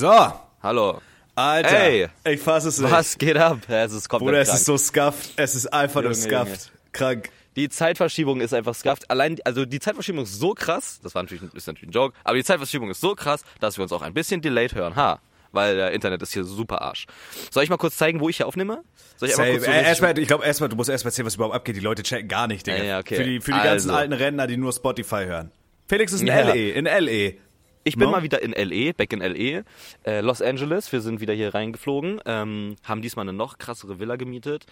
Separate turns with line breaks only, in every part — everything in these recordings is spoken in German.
So,
Hallo.
Alter.
Ey.
Ich fass es nicht.
Was geht ab? Es ist komplett
Bruder, es
krank.
ist so scuffed. Es ist einfach nur scuffed. Krank.
Die Zeitverschiebung ist einfach scuffed. Allein, also die Zeitverschiebung ist so krass, das war natürlich, ist natürlich ein Joke, aber die Zeitverschiebung ist so krass, dass wir uns auch ein bisschen delayed hören. Ha. Weil der Internet ist hier super Arsch. Soll ich mal kurz zeigen, wo ich hier aufnehme? Soll ich
Safe.
kurz so
Äh, erstmal, ich glaube, erstmal, du musst erstmal erzählen, was überhaupt abgeht. Die Leute checken gar nicht, Digga.
Ja, okay.
Für die, für die ganzen
Also.
alten Rentner, die nur Spotify hören. Felix ist in
Ja.
L.E., in L.E.
Ich bin
No?
mal wieder in LE, back in LE, äh, Los Angeles. Wir sind wieder hier reingeflogen, ähm, haben diesmal eine noch krassere Villa gemietet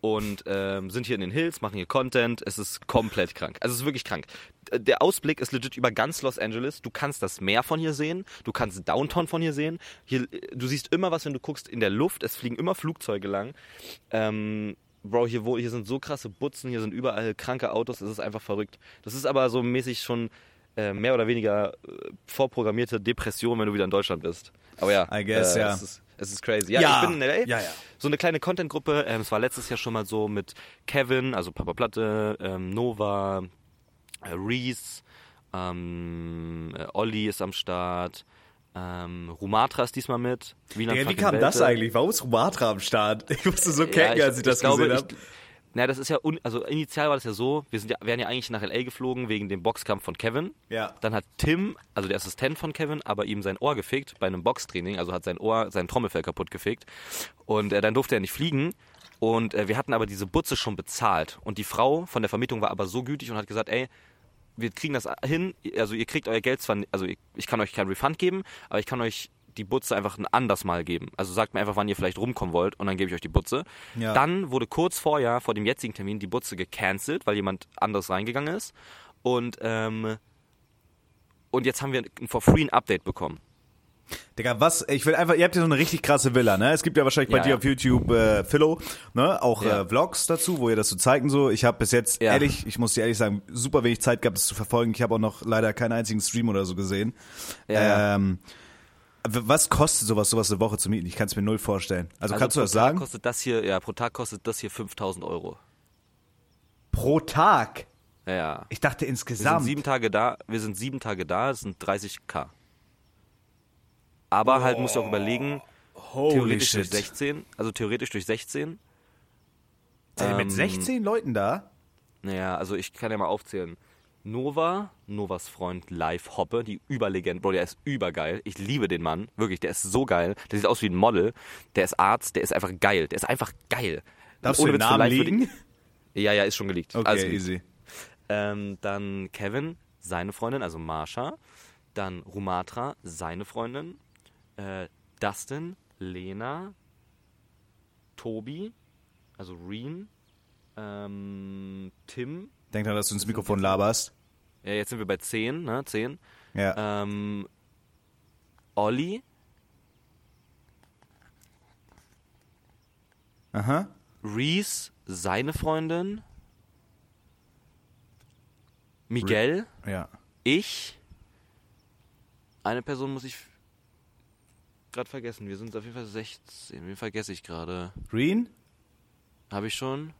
und ähm, sind hier in den Hills, machen hier Content. Es ist komplett krank. Also es ist wirklich krank. Der Ausblick ist legit über ganz Los Angeles. Du kannst das Meer von hier sehen, du kannst Downtown von hier sehen. Hier, du siehst immer was, wenn du guckst in der Luft. Es fliegen immer Flugzeuge lang. Ähm, Bro, hier, hier sind so krasse Butzen, hier sind überall kranke Autos, es ist einfach verrückt. Das ist aber so mäßig schon äh, mehr oder weniger äh, vorprogrammierte Depression, wenn du wieder in Deutschland bist. Aber ja,
I guess,
äh,
ja.
Es, ist, es ist crazy. Ja,
Ja.
ich bin in LA.
Ja, ja.
So eine kleine Content-Gruppe. Ähm, es war letztes Jahr schon mal so mit Kevin, also Papa Platte, ähm, Nova, äh, Reese, ähm, äh, Olli ist am Start. Ähm, Rumatra ist diesmal mit.
Digga, wie kam das
Welte.
eigentlich? Warum ist Rumatra am Start? Ich musste so
Ja,
kecken, als ich das
glaube,
gesehen habe.
Ich- Na, das ist ja, un, also initial war das ja so, wir sind ja, wären ja eigentlich nach L.A. geflogen wegen dem Boxkampf von Kevin.
Ja.
Dann hat Tim, also der Assistent von Kevin, aber ihm sein Ohr gefickt bei einem Boxtraining, also hat sein Ohr, sein Trommelfell kaputt gefickt. Und äh, dann durfte er nicht fliegen. Und äh, wir hatten aber diese Butze schon bezahlt. Und die Frau von der Vermietung war aber so gütig und hat gesagt, ey, wir kriegen das hin, also ihr kriegt euer Geld zwar, also ich, kann euch kein Refund geben, aber ich kann euch die Butze einfach ein anders Mal geben. Also sagt mir einfach, wann ihr vielleicht rumkommen wollt und dann gebe ich euch die Butze.
Ja.
Dann wurde kurz vorher, vor dem jetzigen Termin, die Butze gecancelt, weil jemand anderes reingegangen ist. Und, ähm, und jetzt haben wir ein for free ein Update bekommen.
Digga, was? Ich will einfach, ihr habt ja so eine richtig krasse Villa, ne? Es gibt ja wahrscheinlich bei
Ja,
dir auf YouTube äh, Philo, ne? Auch
Ja.
äh, Vlogs dazu, wo ihr das so zeigt und so. Ich habe bis jetzt, ehrlich, ich muss dir ehrlich sagen, super wenig Zeit gehabt, das zu verfolgen. Ich habe auch noch leider keinen einzigen Stream oder so gesehen.
Ja, ja.
Ähm, was kostet sowas, sowas eine Woche zu mieten? Ich kann es mir null vorstellen. Also, kannst du
pro
das sagen?
Kostet das hier, ja, pro Tag kostet das hier 5000 Euro.
Pro Tag?
Ja, ja.
Ich dachte
Wir sind
insgesamt.
sieben Tage da, wir sind sieben Tage da, das sind 30k. Aber halt musst du auch überlegen,
Holy
theoretisch
shit.
durch 16, also theoretisch durch 16.
Seid ihr mit
ähm,
16 Leuten da?
Naja, also ich kann ja mal aufzählen. Nova, Novas Freund Live Hoppe, die Überlegend, Bro, der ist übergeil. Ich liebe den Mann, wirklich, der ist so geil. Der sieht aus wie ein Model. Der ist Arzt, der ist einfach geil. Der ist einfach geil.
Darfst
Und
du den
Witz,
Namen liegen?
Ich, ja, ja, ist schon geleakt.
Okay,
gut.
easy.
Ähm, dann Kevin, seine Freundin, also Marsha. Dann Rumatra, seine Freundin. Äh, Dustin, Lena, Tobi, also Reen, ähm, Tim.
Denk dran, dass du ins Mikrofon laberst.
Ja, jetzt sind wir bei 10, ne? 10.
Ja.
Ähm, Olli,
Aha.
Reese, seine Freundin. Miguel,
Ja.
ich. Eine Person muss ich gerade vergessen. Wir sind auf jeden Fall 16. Wen vergesse ich gerade?
Green?
Habe ich schon?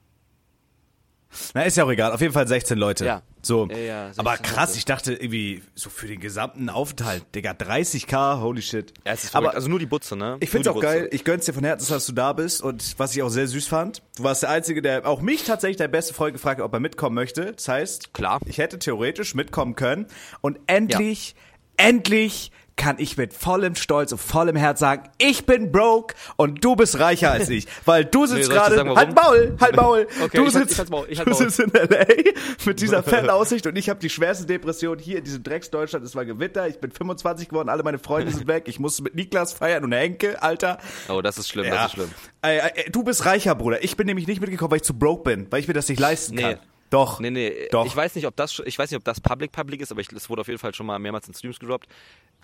Na, ist ja auch egal. Auf jeden Fall 16 Leute.
Ja.
So.
Ja, ja, 16
Aber krass,
Leute.
ich dachte irgendwie so für den gesamten Aufenthalt, Digga, 30k, holy shit.
Ja, es ist
Aber
also nur die Butze, ne?
ich find's auch
Butze.
geil. Ich gönn's dir von Herzen, dass du da bist. Und was ich auch sehr süß fand, du warst der Einzige, der auch mich tatsächlich, der beste Freund, gefragt hat, ob er mitkommen möchte. Das heißt,
Klar.
ich hätte theoretisch mitkommen können. Und endlich, endlich kann ich mit vollem Stolz und vollem Herz sagen, ich bin broke und du bist reicher als ich. Weil du sitzt
dir
gerade, halt Maul, halt Maul.
Okay,
du
halt-
sitzt,
ich halt's Maul, halt
du
Maul.
sitzt in L.A. mit dieser fetten Aussicht und ich habe die schwerste Depression hier in diesem Drecksdeutschland. Es war Gewitter, ich bin 25 geworden, alle meine Freunde sind weg. Ich musste mit Niklas feiern und Henke, Alter.
Oh, das ist schlimm, das ist schlimm.
Du bist reicher, Bruder. Ich bin nämlich nicht mitgekommen, weil ich zu broke bin, weil ich mir das nicht leisten
Nee.
kann. Doch.
Nee, nee,
Doch.
ich weiß nicht, ob das ich weiß nicht, ob das Public Public ist, aber es wurde auf jeden Fall schon mal mehrmals in Streams gedroppt.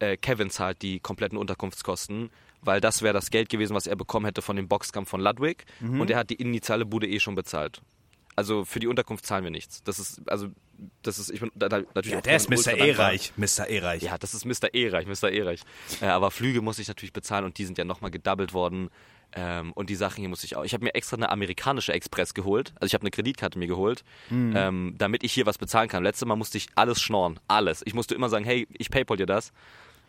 Äh, Kevin zahlt die kompletten Unterkunftskosten, weil das wäre das Geld gewesen, was er bekommen hätte von dem Boxkampf von Ludwig
Mhm.
und er hat die initiale Bude eh schon bezahlt. Also für die Unterkunft zahlen wir nichts. Das ist also das ist ich bin da, da, natürlich
ja, der ist Mr. E-Reich. Mr. E-Reich.
Ja, das ist Mr. E-Reich, Mr. E-Reich. Äh, aber Flüge muss ich natürlich bezahlen und die sind ja nochmal gedoubled worden. Ähm, und die Sachen hier muss ich auch. Ich habe mir extra eine amerikanische Express geholt. Also ich habe eine Kreditkarte mir geholt, ähm, damit ich hier was bezahlen kann. Letztes Mal musste ich alles schnorren. Alles. Ich musste immer sagen, hey, ich paypal dir das.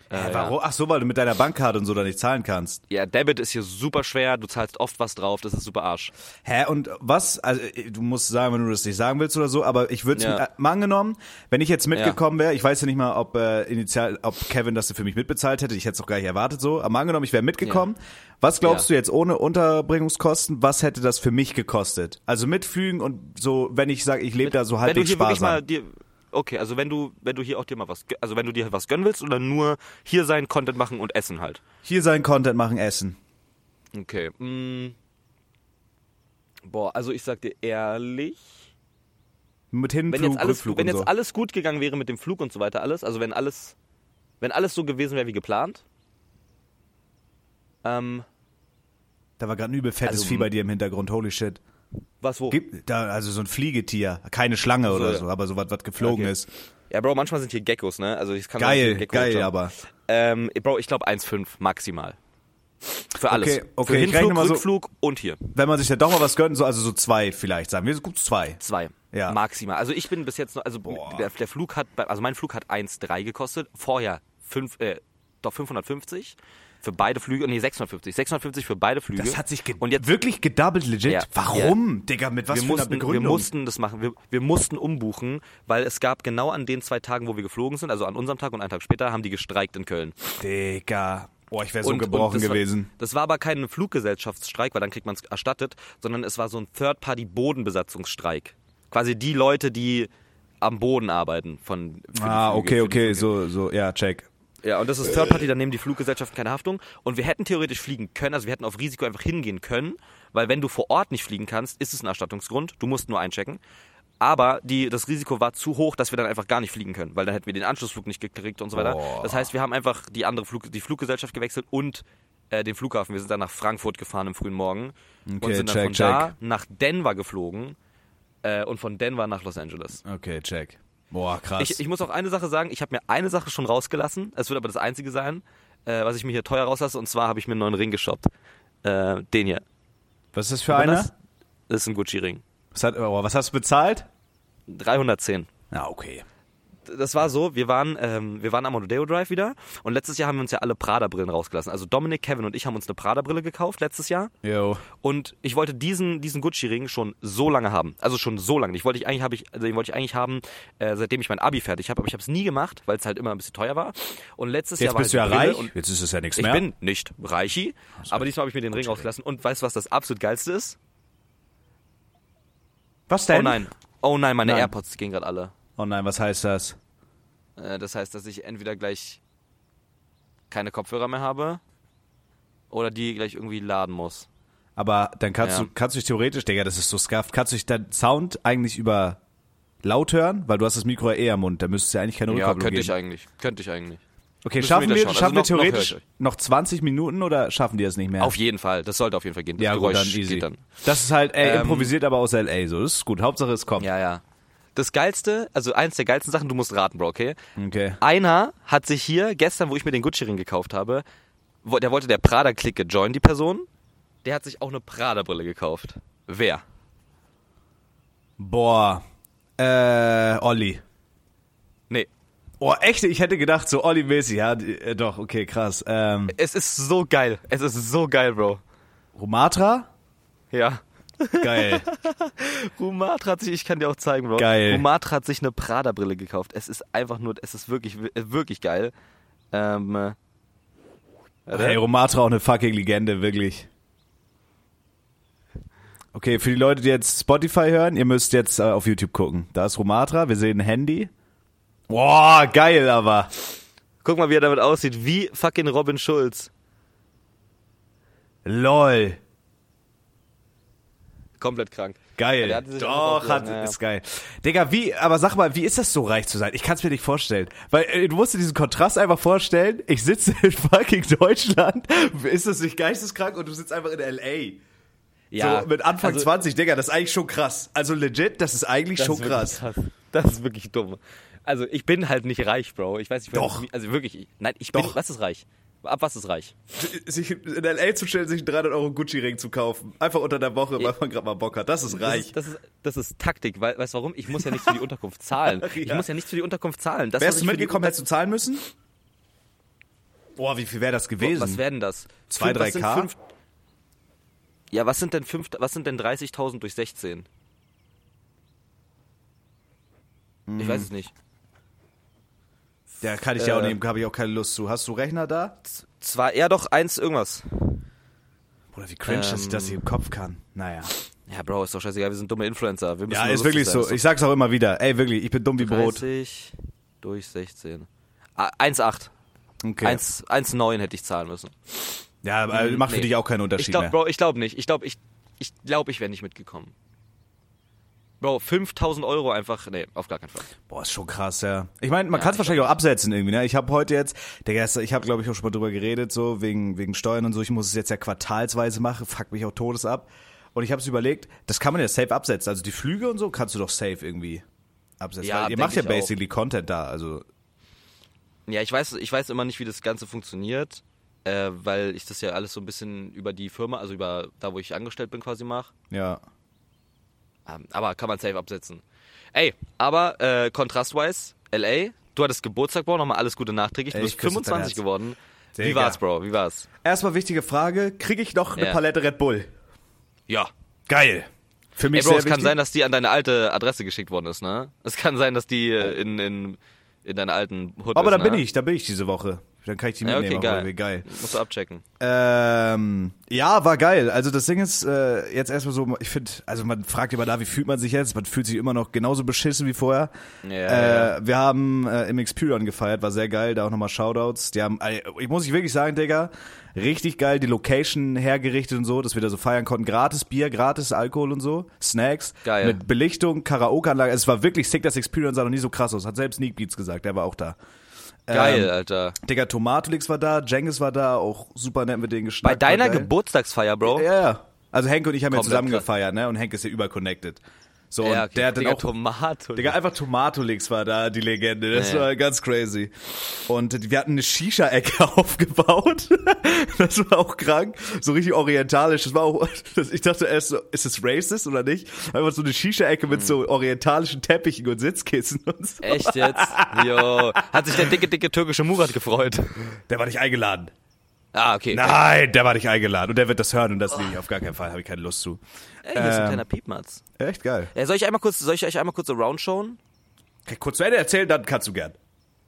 Äh,
Warum? Ach so, weil du mit deiner Bankkarte und so da nicht zahlen kannst.
Ja, Debit ist hier super schwer, du zahlst oft was drauf, das ist super Arsch.
Hä, und was? Also, du musst sagen, wenn du das nicht sagen willst oder so, aber ich würde
Ja.
äh, mal angenommen, wenn ich jetzt mitgekommen wäre, ich weiß ja nicht mal, ob äh, initial, ob Kevin das für mich mitbezahlt hätte, ich hätte es doch gar nicht erwartet so, aber mal angenommen, ich wäre mitgekommen, was glaubst
Ja.
du jetzt ohne Unterbringungskosten, was hätte das für mich gekostet? Also mitflügen und so, wenn ich sage, ich lebe da so halbwegs
wirklich mal
sparsam.
dir Okay, also wenn du wenn du hier auch dir mal was also wenn du dir was gönnen willst oder nur hier sein Content machen und essen halt.
Hier sein Content machen, essen.
Okay. Mm. Boah, also ich sag dir ehrlich,
Mit
wenn
Hinflug,
jetzt alles wenn jetzt
so.
alles gut gegangen wäre mit dem Flug und so weiter alles, also wenn alles wenn alles so gewesen wäre wie geplant, ähm,
Da war gerade ein übel fettes
Also,
Vieh bei dir im Hintergrund, holy shit.
Was wo?
Gibt da also so ein Fliegetier, keine Schlange oder
ja.
so, aber so was, was geflogen
Okay.
ist.
Ja, Bro, manchmal sind hier Geckos, ne? Also ich kann
Geil,
Gecko
geil,
schauen.
aber
Ähm, Bro, ich glaube 1,5 maximal. Für alles.
Okay, okay,
Für Hinflug,
mal so-
Rückflug und hier.
wenn man sich da doch mal was gönnt, so also so zwei vielleicht sagen wir, gut zwei.
Zwei.
Ja.
Maximal. Also ich bin bis jetzt noch, also der, der Flug hat, also mein Flug hat 1,3 gekostet. Vorher fünf, äh, doch 550 für beide Flüge, nee 650. 650 für beide Flüge.
Das hat sich
und jetzt
wirklich gedoubled legit.
Ja,
Warum, Digga? Mit was
wir
für
mussten,
einer
wir
Begründung?
mussten das machen. Wir, wir mussten umbuchen, weil es gab genau an den zwei Tagen, wo wir geflogen sind, also an unserem Tag und einen Tag später, haben die gestreikt in Köln.
Digga. Boah, ich wäre so
Und-
gebrochen
und das
gewesen.
War, das war aber kein Fluggesellschaftsstreik, weil dann kriegt man es erstattet, sondern es war so ein Third-Party-Bodenbesatzungsstreik. Quasi die Leute, die am Boden arbeiten von
ah,
Flüge,
okay, okay, so, so, ja, check.
Ja, und das ist Third Party, dann nehmen die Fluggesellschaften keine Haftung. Und wir hätten theoretisch fliegen können, also wir hätten auf Risiko einfach hingehen können, weil wenn du vor Ort nicht fliegen kannst, ist es ein Erstattungsgrund. Du musst nur einchecken. Aber die, das Risiko war zu hoch, dass wir dann einfach gar nicht fliegen können, weil dann hätten wir den Anschlussflug nicht gekriegt und so weiter.
Boah.
Das heißt, wir haben einfach die andere Flug, die Fluggesellschaft gewechselt und äh, den Flughafen. Wir sind dann nach Frankfurt gefahren im frühen Morgen und
Okay,
sind dann
check,
von da nach Denver geflogen äh, und von Denver nach Los Angeles.
Okay, check. Boah, krass.
Ich, ich muss auch eine Sache sagen, ich habe mir eine Sache schon rausgelassen. Es wird aber das einzige sein, äh, was ich mir hier teuer rauslasse. Und zwar habe ich mir einen neuen Ring geshoppt. Äh, den hier.
was ist das für einer?
Das? das ist ein Gucci-Ring.
Was, hat, oh, was hast du bezahlt?
310.
Ja, okay.
Das war so, wir waren, ähm, wir waren am Rodeo Drive wieder und letztes Jahr haben wir uns ja alle Prada-Brillen rausgelassen. Also Dominik, Kevin und ich haben uns eine Prada-Brille gekauft letztes Jahr
Yo.
und ich wollte diesen, diesen Gucci-Ring schon so lange haben. Also schon so lange. Ich wollte ich eigentlich, hab ich, also den wollte ich eigentlich haben, äh, seitdem ich mein Abi fertig habe, aber ich habe es nie gemacht, weil es halt immer ein bisschen teuer war. Und letztes
Jetzt
Jahr war
bist du ja
halt Brille
reich.
und
Jetzt ist es ja nichts
Ich
mehr.
bin nicht Reichi, aber diesmal habe ich mir den Ring rausgelassen. Und weißt du, was das absolut geilste ist?
was denn?
Oh nein. Oh nein, meine
Nein.
AirPods gehen gerade alle.
Oh nein, was heißt das?
Äh, Das heißt, dass ich entweder gleich keine Kopfhörer mehr habe oder die gleich irgendwie laden muss.
Aber dann kannst
Ja.
du, kannst du dich theoretisch, Digga, das ist so scuffed, kannst du dich deinen Sound eigentlich über laut hören? Weil du hast das Mikro ja eh am Mund, da müsste es ja eigentlich keine
Ja,
Rückkopplung
könnte ich
geben.
eigentlich. Könnte ich eigentlich.
Okay,
Müssen
schaffen
wir
schaffen.
Also
wir
noch- noch
theoretisch
euch.
noch 20 Minuten oder schaffen die es nicht mehr?
Auf jeden Fall. Das sollte auf jeden Fall gehen. Das
ja, gut,
Geräusch
dann easy.
dann.
Das ist halt, ey,
Ähm,
improvisiert aber aus L.A., so, das ist gut. Hauptsache es kommt.
Ja, ja. Das geilste, also eins der geilsten Sachen, du musst raten, Bro, okay?
Okay.
Einer hat sich hier, gestern, wo ich mir den Gucci-Ring gekauft habe, wo- der wollte der Prada-Clique joinen, die Person. Der hat sich auch eine Prada-Brille gekauft. Wer?
Boah. Äh, Olli.
Nee.
Oh, echt? Ich hätte gedacht, so Olli-mäßig. Ja, die- äh, doch, okay, krass. Ähm,
Es ist so geil. Es ist so geil, Bro.
Rumatra?
Ja.
Geil.
Rumatra hat sich, ich kann dir auch zeigen, Bro.
Geil.
Rumatra hat sich eine Prada-Brille gekauft. Es ist einfach nur, es ist wirklich, wirklich geil. Ähm, äh,
hey, Rumatra auch eine fucking Legende, wirklich. Okay, für die Leute, die jetzt Spotify hören, ihr müsst jetzt äh, auf YouTube gucken. Da ist Rumatra, wir sehen ein Handy. Boah, geil aber.
Guck mal, wie er damit aussieht. Wie fucking Robin Schulz.
Lol.
Komplett krank.
Geil.
Sich
Doch, hat,
ja, ja.
ist geil. Digga, wie, aber sag mal, wie ist das so reich zu sein? Ich kann es mir nicht vorstellen. Weil äh, du musst dir diesen Kontrast einfach vorstellen. Ich sitze in fucking Deutschland. Ist das nicht geisteskrank? Und du sitzt einfach in L.A. so mit Anfang
also,
20, Digga, das ist eigentlich schon krass. Also legit, das ist eigentlich
das
schon
ist wirklich
krass.
Das ist wirklich dumm. Also ich bin halt nicht reich, Bro. Ich weiß nicht,
Doch.
Also wirklich, ich- nein, ich bin,
Doch.
was ist reich? Ab was ist reich?
Sich in L.A. zu stellen, sich einen 300 Euro Gucci-Ring zu kaufen. Einfach unter der Woche, weil man gerade mal Bock hat. Das ist
Das
reich.
ist, das ist, das ist Taktik, weil, weißt du warum? Ich muss ja nichts für die Unterkunft zahlen. Ich
Ja.
muss ja nichts für die Unterkunft zahlen. Das,
Wärst du
ich
mitgekommen, hättest du zahlen müssen? Boah, wie viel wäre das gewesen?
Was werden das?
Zwei,
Fünf-
drei
was sind
K?
fünf- Ja, was sind denn fünf, was sind denn 30.000 durch 16? Ich weiß es nicht.
Ja, kann ich ja auch
Äh.
nehmen, habe ich auch keine Lust zu. Hast du Rechner da?
Zwar, ja doch, eins irgendwas.
Oder wie cringe, dass ich
Ähm.
das hier im Kopf kann. Naja.
Ja, Bro, ist doch scheißegal, wir sind dumme Influencer. Wir müssen
Ja, ist wirklich
sein.
so. Ich sag's auch immer wieder. Ey, wirklich, ich bin dumm wie Brot.
30 durch 16. Ah, 1,8.
Okay.
1 1,9 hätte ich zahlen müssen.
ja, aber macht für
Nee.
dich auch keinen
Ich
Unterschied
glaube,
mehr.
Bro, ich glaube nicht. Ich glaube, ich, ich, glaub, ich wäre nicht mitgekommen. Bro, 5000 Euro einfach, nee, auf gar keinen Fall.
Boah, ist schon krass, ja. Ich meine, man
Ja,
kann es
ich
wahrscheinlich auch absetzen irgendwie, ne? Ich habe heute jetzt, der gestern, ich habe glaube ich auch schon mal drüber geredet, so wegen wegen Steuern und so. Ich muss es jetzt ja quartalsweise machen, fuck mich auch todes ab. Und ich habe es überlegt, das kann man ja safe absetzen. Also die Flüge und so kannst du doch safe irgendwie absetzen.
Ja,
Weil ihr macht ja
ich auch.
basically Content da, also
Ja, ich weiß, ich weiß immer nicht, wie das Ganze funktioniert, äh, weil ich das ja alles so ein bisschen über die Firma, also über da, wo ich angestellt bin, quasi mache.
ja.
Ähm, aber kann man safe absetzen. Ey, aber äh, kontrastwise, LA, du hattest Geburtstag, Bro, nochmal alles Gute nachträglich. Du bist
küsse dein
25
Herz.
geworden. Wie
Digga.
war's, Bro? Wie war's?
Erstmal wichtige Frage, kriege ich noch eine
Ja.
Palette Red Bull?
Ja.
Geil. Für mich
Ey, Bro, es kann sein, dass die an deine alte Adresse geschickt worden ist, ne? Es kann sein, dass die äh, in, in, in deiner alten Hut
Aber
ist,
da bin
ne?
ich, da bin ich diese Woche. Dann kann ich die
Ja,
mitnehmen.
okay,
auch
geil.
geil.
Musst du abchecken.
Ähm, ja, war geil. Also das Ding ist äh, jetzt erstmal so, ich finde, also man fragt immer da, wie fühlt man sich jetzt? Man fühlt sich immer noch genauso beschissen wie vorher.
Ja,
äh,
ja.
Wir haben äh, im Experion gefeiert, war sehr geil, da auch nochmal Shoutouts. Die haben, äh, ich muss ich wirklich sagen, Digga, richtig geil die Location hergerichtet und so, dass wir da so feiern konnten. Gratis Bier, gratis Alkohol und so, Snacks.
Geil.
Mit Belichtung, Karaoke-Anlage. Es war wirklich sick, das Experion sah noch nie so krass aus. Hat selbst Sneak Beats gesagt, der war auch da.
Geil,
Ähm,
Alter.
Digga, Tomatolix war da, Jengis war da, auch super nett mit denen
Bei
geschnackt.
deiner
war geil.
Geburtstagsfeier, Bro?
Ja, ja. Also Henk und ich haben ja
Komplett
zusammen
krass.
gefeiert, ne? Und Henk ist ja überconnected. So,
Ja,
und
okay.
der hat dann
Digga,
auch,
Tomato.
Digga, einfach Tomatolix war da, die Legende. Das
Ja.
war ganz crazy. Und wir hatten eine Shisha-Ecke aufgebaut. das war auch krank. So richtig orientalisch. Das war auch, das, ich dachte erst so, ist es racist oder nicht? Einfach so eine Shisha-Ecke mit so orientalischen Teppichen und Sitzkissen und so.
Echt jetzt? Jo. Hat sich der dicke, dicke türkische Murat gefreut?
Der war nicht eingeladen.
Ah, okay.
Nein, der war nicht eingeladen. Und der wird das hören und das liebe ich auf gar keinen Fall. Habe ich keine Lust zu.
Ey, hier ist ein
Ähm,
kleiner Piepmatz.
Echt geil.
Ja, soll ich einmal kurz, soll ich euch einmal kurz around showen?
Okay, kurz zu Ende erzählen, dann kannst du gern.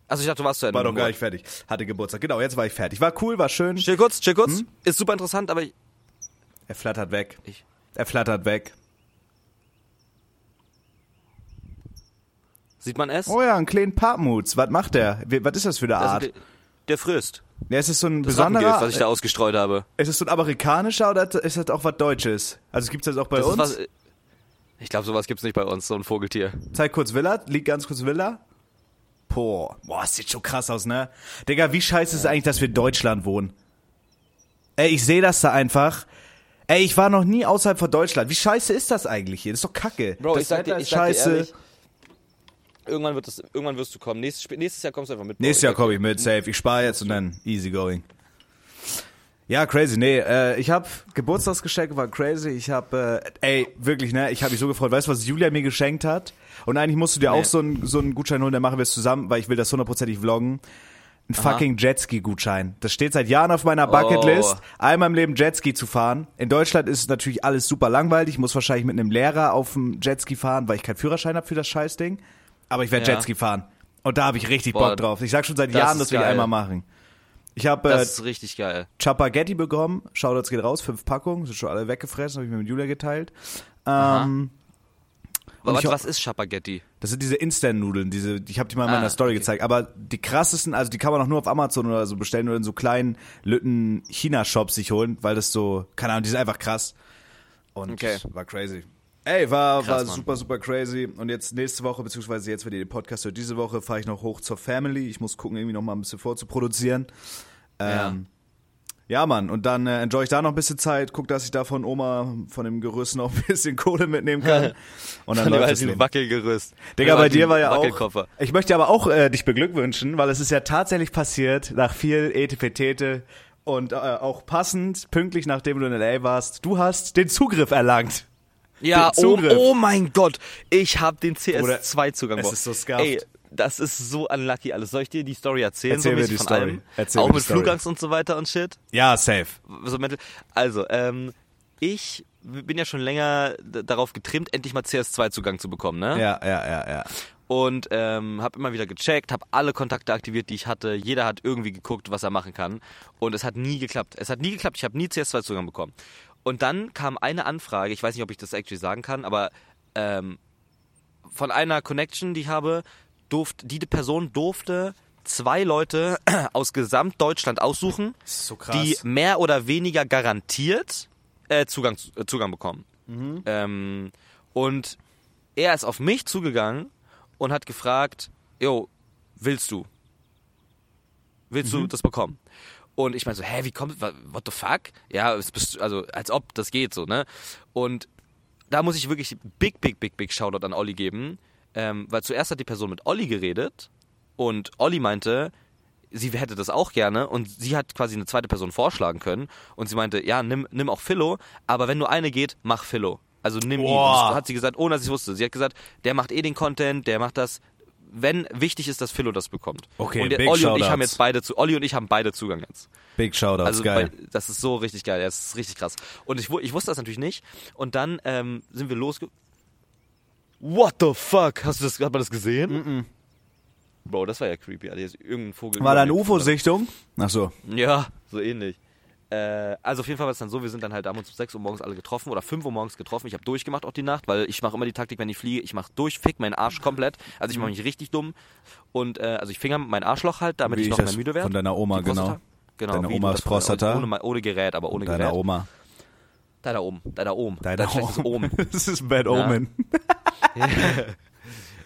Also ich dachte, du warst zu Ende.
War doch gar nicht fertig. Hatte Geburtstag. Genau, jetzt war ich fertig. War cool, war schön.
Chill kurz, chill kurz.
Hm?
Ist super interessant, aber ich,
Er flattert weg.
ich
Er flattert weg.
sieht man es?
Oh ja, einen kleinen Pappmuts. Was macht der? Was ist das für eine Art?
der frisst.
Ja, ist es so ein
Das
besonderer?
was ich da ausgestreut habe.
ist es so ein amerikanischer oder ist das auch was Deutsches? Also gibt's das auch bei
Das ist
uns?
was, ich glaube, sowas gibt's nicht bei uns, so ein Vogeltier.
Zeig kurz Villa. Liegt ganz kurz Villa. Boah. Boah, das sieht schon krass aus, ne? Digga, wie scheiße ist es eigentlich, dass wir in Deutschland wohnen? Ey, ich sehe das da einfach. Ey, ich war noch nie außerhalb von Deutschland. Wie scheiße ist das eigentlich hier? Das ist doch kacke.
Bro,
das
ich sag dir,
ist
ich sag dir
scheiße.
ehrlich, irgendwann, wird das, irgendwann wirst du kommen. Nächstes, nächstes Jahr kommst du einfach mit.
Nächstes Jahr komme ich mit, safe. Ich spare jetzt und dann easy going. Ja, crazy. Nee, äh, ich habe Geburtstagsgeschenke, war crazy. Ich habe, äh, ey, wirklich, ne, ich habe mich so gefreut. Weißt du, was Julia mir geschenkt hat? Und eigentlich musst du dir
Nee.
auch so einen so einen Gutschein holen, dann machen wir es zusammen, weil ich will das hundertprozentig vloggen. Ein fucking Jetski-Gutschein. Das steht seit Jahren auf meiner Bucketlist,
Oh.
einmal im Leben Jetski zu fahren. In Deutschland ist natürlich alles super langweilig. Ich muss wahrscheinlich mit einem Lehrer auf dem Jetski fahren, weil ich keinen Führerschein habe für das Scheißding. Aber ich werde
Ja.
Jetski fahren. Und da habe ich richtig
Boah,
Bock drauf. Ich sag schon seit
das
Jahren, dass wir einmal machen. Ich habe
Das
äh,
ist richtig geil.
Chapagetti bekommen. Shoutouts geht raus. Fünf Packungen. Sind schon alle weggefressen. Habe ich mir mit Julia geteilt. Ähm,
Aber was, was ist Chapagetti?
das sind diese Instant-Nudeln. Diese, ich habe die mal in
Ah,
meiner Story
okay.
gezeigt. Aber die krassesten, also die kann man auch nur auf Amazon oder so bestellen oder in so kleinen Lütten China-Shops sich holen, weil das so, keine Ahnung, die sind einfach krass. Und
Okay.
war crazy. Ey, war,
Krass,
war
Mann.
super, super crazy. Und jetzt nächste Woche, beziehungsweise jetzt, wenn ihr den Podcast hört, diese Woche fahre ich noch hoch zur Family. Ich muss gucken, irgendwie noch mal ein bisschen vorzuproduzieren. Ähm, ja. Mann, und dann äh, enjoy ich da noch ein bisschen Zeit, guck, dass ich da von Oma, von dem Gerüst noch ein bisschen Kohle mitnehmen kann. Und dann läuft Leben.
Wackelgerüst.
Digga, bei dir war ja auch. Ich möchte aber auch äh, dich beglückwünschen, weil es ist ja tatsächlich passiert, nach viel Etepetete und äh, auch passend, pünktlich nachdem du in LA warst, du hast den Zugriff erlangt.
Ja, oh, oh mein Gott, ich habe den
Bruder,
CS2-Zugang.
es
Bro.
ist so scuffed.
Ey, Das ist so unlucky alles. Soll ich dir die Story erzählen?
Erzähl
so
mir die
von
Story.
allem?
Erzähl
auch mit
Story.
Flugangst und so weiter und shit?
Ja, safe.
So. Also, ähm, ich bin ja schon länger darauf getrimmt, endlich mal CS2-Zugang zu bekommen, ne?
Ja, ja, ja, ja.
Und ähm, habe immer wieder gecheckt, habe alle Kontakte aktiviert, die ich hatte. Jeder hat irgendwie geguckt, was er machen kann. Und es hat nie geklappt. Es hat nie geklappt. Ich habe nie CS2-Zugang bekommen. Und dann kam eine Anfrage, ich weiß nicht, ob ich das actually sagen kann, aber ähm, von einer Connection, die ich habe, durfte, die Person durfte zwei Leute aus Gesamtdeutschland aussuchen,
so
die mehr oder weniger garantiert äh, Zugang, äh, Zugang bekommen. Ähm, und er ist auf mich zugegangen und hat gefragt, yo, willst du? Willst du das bekommen? Und ich meine so, hä, wie kommt, what the fuck? Ja, also als ob das geht so, ne? Und da muss ich wirklich big, big, big, big Shoutout an Olli geben, ähm, weil zuerst hat die Person mit Olli geredet und Olli meinte, sie hätte das auch gerne und sie hat quasi eine zweite Person vorschlagen können und sie meinte, ja, nimm, nimm auch Philo, aber wenn nur eine geht, mach Philo. Also nimm ihn. Und
Boah.
das hat sie gesagt, ohne dass ich es wusste. Sie hat gesagt, der macht eh den Content, der macht das, wenn wichtig ist, dass Philo das bekommt.
Okay,
und der
big
Olli und ich haben jetzt beide zu, Olli und ich haben beide Zugang jetzt.
Big Shoutouts,
Also
geil.
Weil, das ist so richtig geil, das ist richtig krass. Und ich, ich wusste das natürlich nicht. Und dann ähm, sind wir losge... What the fuck? Hast du das, hat man das gesehen? Bro, das war ja creepy. Ist irgendein Vogel.
War da eine. UFO-Sichtung? Ach so.
Ja, so ähnlich. Äh, also auf jeden Fall war es dann so, wir sind dann halt haben uns um 6 Uhr morgens alle getroffen oder 5 Uhr morgens getroffen. Ich habe durchgemacht auch die Nacht, weil ich mache immer die Taktik, wenn ich fliege, ich mache durch, fick meinen Arsch komplett. Also ich mache mich richtig dumm. Und äh, also ich finger mein Arschloch halt, damit
Wie
ich noch mehr müde werde.
von deiner Oma, genau.
Genau,
Deine
von deiner-
Prostata.
Ohne, ohne, Gerät, aber ohne
Deiner
Gerät.
Oma.
Deiner Ohm, deiner Ohm.
Deiner
Dein schlechtes Ohm.
das ist ein Bad Omen.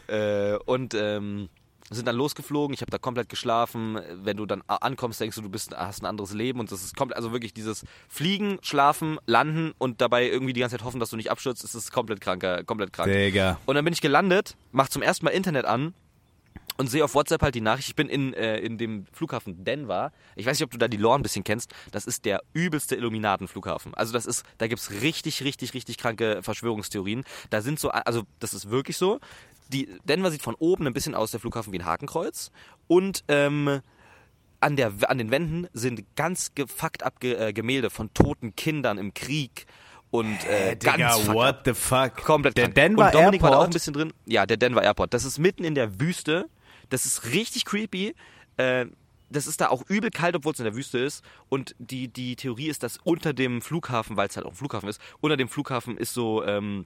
Äh, und ähm, sind dann losgeflogen. Ich habe da komplett geschlafen. Wenn du dann ankommst, denkst du, du bist, hast ein anderes Leben. Und das ist komplett, also wirklich dieses Fliegen, Schlafen, Landen und dabei irgendwie die ganze Zeit hoffen, dass du nicht abstürzt, das ist komplett kranker, komplett krank.
Digga.
Und dann bin ich gelandet, mach zum ersten Mal Internet an und sehe auf WhatsApp halt die Nachricht, ich bin in, äh, in dem Flughafen Denver. Ich weiß nicht, ob du da die Lore ein bisschen kennst. Das ist der übelste Illuminatenflughafen. Also das ist, da gibt's richtig, richtig, richtig kranke Verschwörungstheorien. Da sind so, also das ist wirklich so. Die Denver sieht von oben ein bisschen aus der Flughafen wie ein Hakenkreuz und ähm, an, der, an den Wänden sind ganz gefuckt ab äh, Gemälde von toten Kindern im Krieg und äh,
Äh, Digga,
ganz
what
up.
the fuck?
Komplett
Der
krank.
Denver
Und Dominik war da auch
Airport?
ein bisschen drin. Ja, der Denver Airport. Das ist mitten in der Wüste. Das ist richtig creepy. Äh, das ist da auch übel kalt, obwohl es in der Wüste ist. Und die, die Theorie ist, dass unter dem Flughafen, weil es halt auch ein Flughafen ist, unter dem Flughafen ist so, ähm,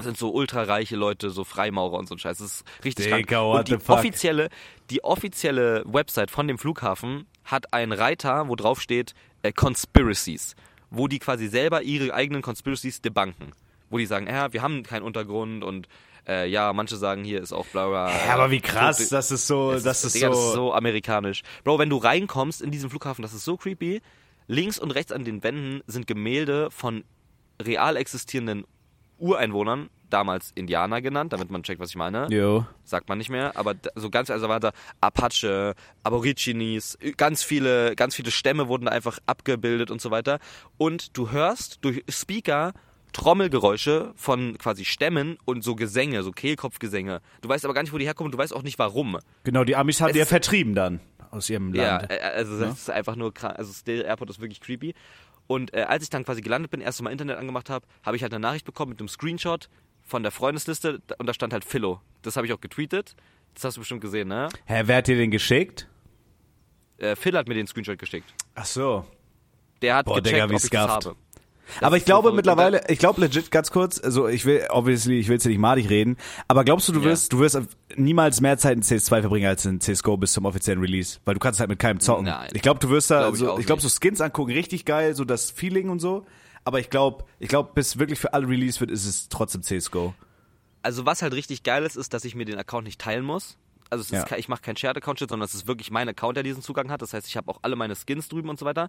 sind so ultrareiche Leute, so Freimaurer und so ein Scheiß. Das ist richtig
Digga,
krank. Und die offizielle, die offizielle Website von dem Flughafen hat einen Reiter, wo drauf steht äh, Conspiracies, wo die quasi selber ihre eigenen Conspiracies debunken. Wo die sagen, ja, wir haben keinen Untergrund und äh, ja, manche sagen, hier ist auch bla bla.
Hä, aber wie krass,
Tote-
das ist so,
das
das ist
Digga,
so.
das ist so amerikanisch. Bro, wenn du reinkommst in diesen Flughafen, das ist so creepy. Links und rechts an den Wänden sind Gemälde von real existierenden Ureinwohnern, damals Indianer genannt, damit man checkt, was ich meine.
Jo.
Sagt man nicht mehr, aber so ganz, also war da Apache, Aborigines, ganz viele, ganz viele Stämme wurden da einfach abgebildet und so weiter. Und du hörst durch Speaker Trommelgeräusche von quasi Stämmen und so Gesänge, so Kehlkopfgesänge. Du weißt aber gar nicht, wo die herkommen, du weißt auch nicht warum.
Genau, die Amis haben die ja vertrieben dann aus ihrem
Ja,
Land.
äh, also das ist einfach nur krank. Also Still Airport ist wirklich creepy. Und äh, als ich dann quasi gelandet bin, erst mal Internet angemacht habe, habe ich halt eine Nachricht bekommen mit einem Screenshot von der Freundesliste und da stand halt Philo. Das habe ich auch getweetet. Das hast du bestimmt gesehen, ne?
Hä, wer hat dir den geschickt?
Äh, Phil hat mir den Screenshot geschickt.
Ach so.
Der hat
Boah,
gecheckt,
Digga, wie
ob ich das habe. Das
aber ich glaube mittlerweile, ich glaube legit ganz kurz, also ich will, obviously, ich will jetzt hier nicht madig reden, aber glaubst du, du
Ja.
wirst, du wirst niemals mehr Zeit in CS2 verbringen als in CSGO bis zum offiziellen Release? Weil du kannst halt mit keinem zocken.
Nein.
Ich glaube, du wirst da,
Glaub ich
so,
auch
ich glaube, so Skins angucken, richtig geil, so das Feeling und so. Aber ich glaube, ich glaube, bis wirklich für alle Release wird, ist es trotzdem CSGO.
Also was halt richtig geil ist, ist, dass ich mir den Account nicht teilen muss. Also es ist
Ja.
kein, ich mache kein Shared-Account-Shit, sondern es ist wirklich mein Account, der diesen Zugang hat. Das heißt, ich habe auch alle meine Skins drüben und so weiter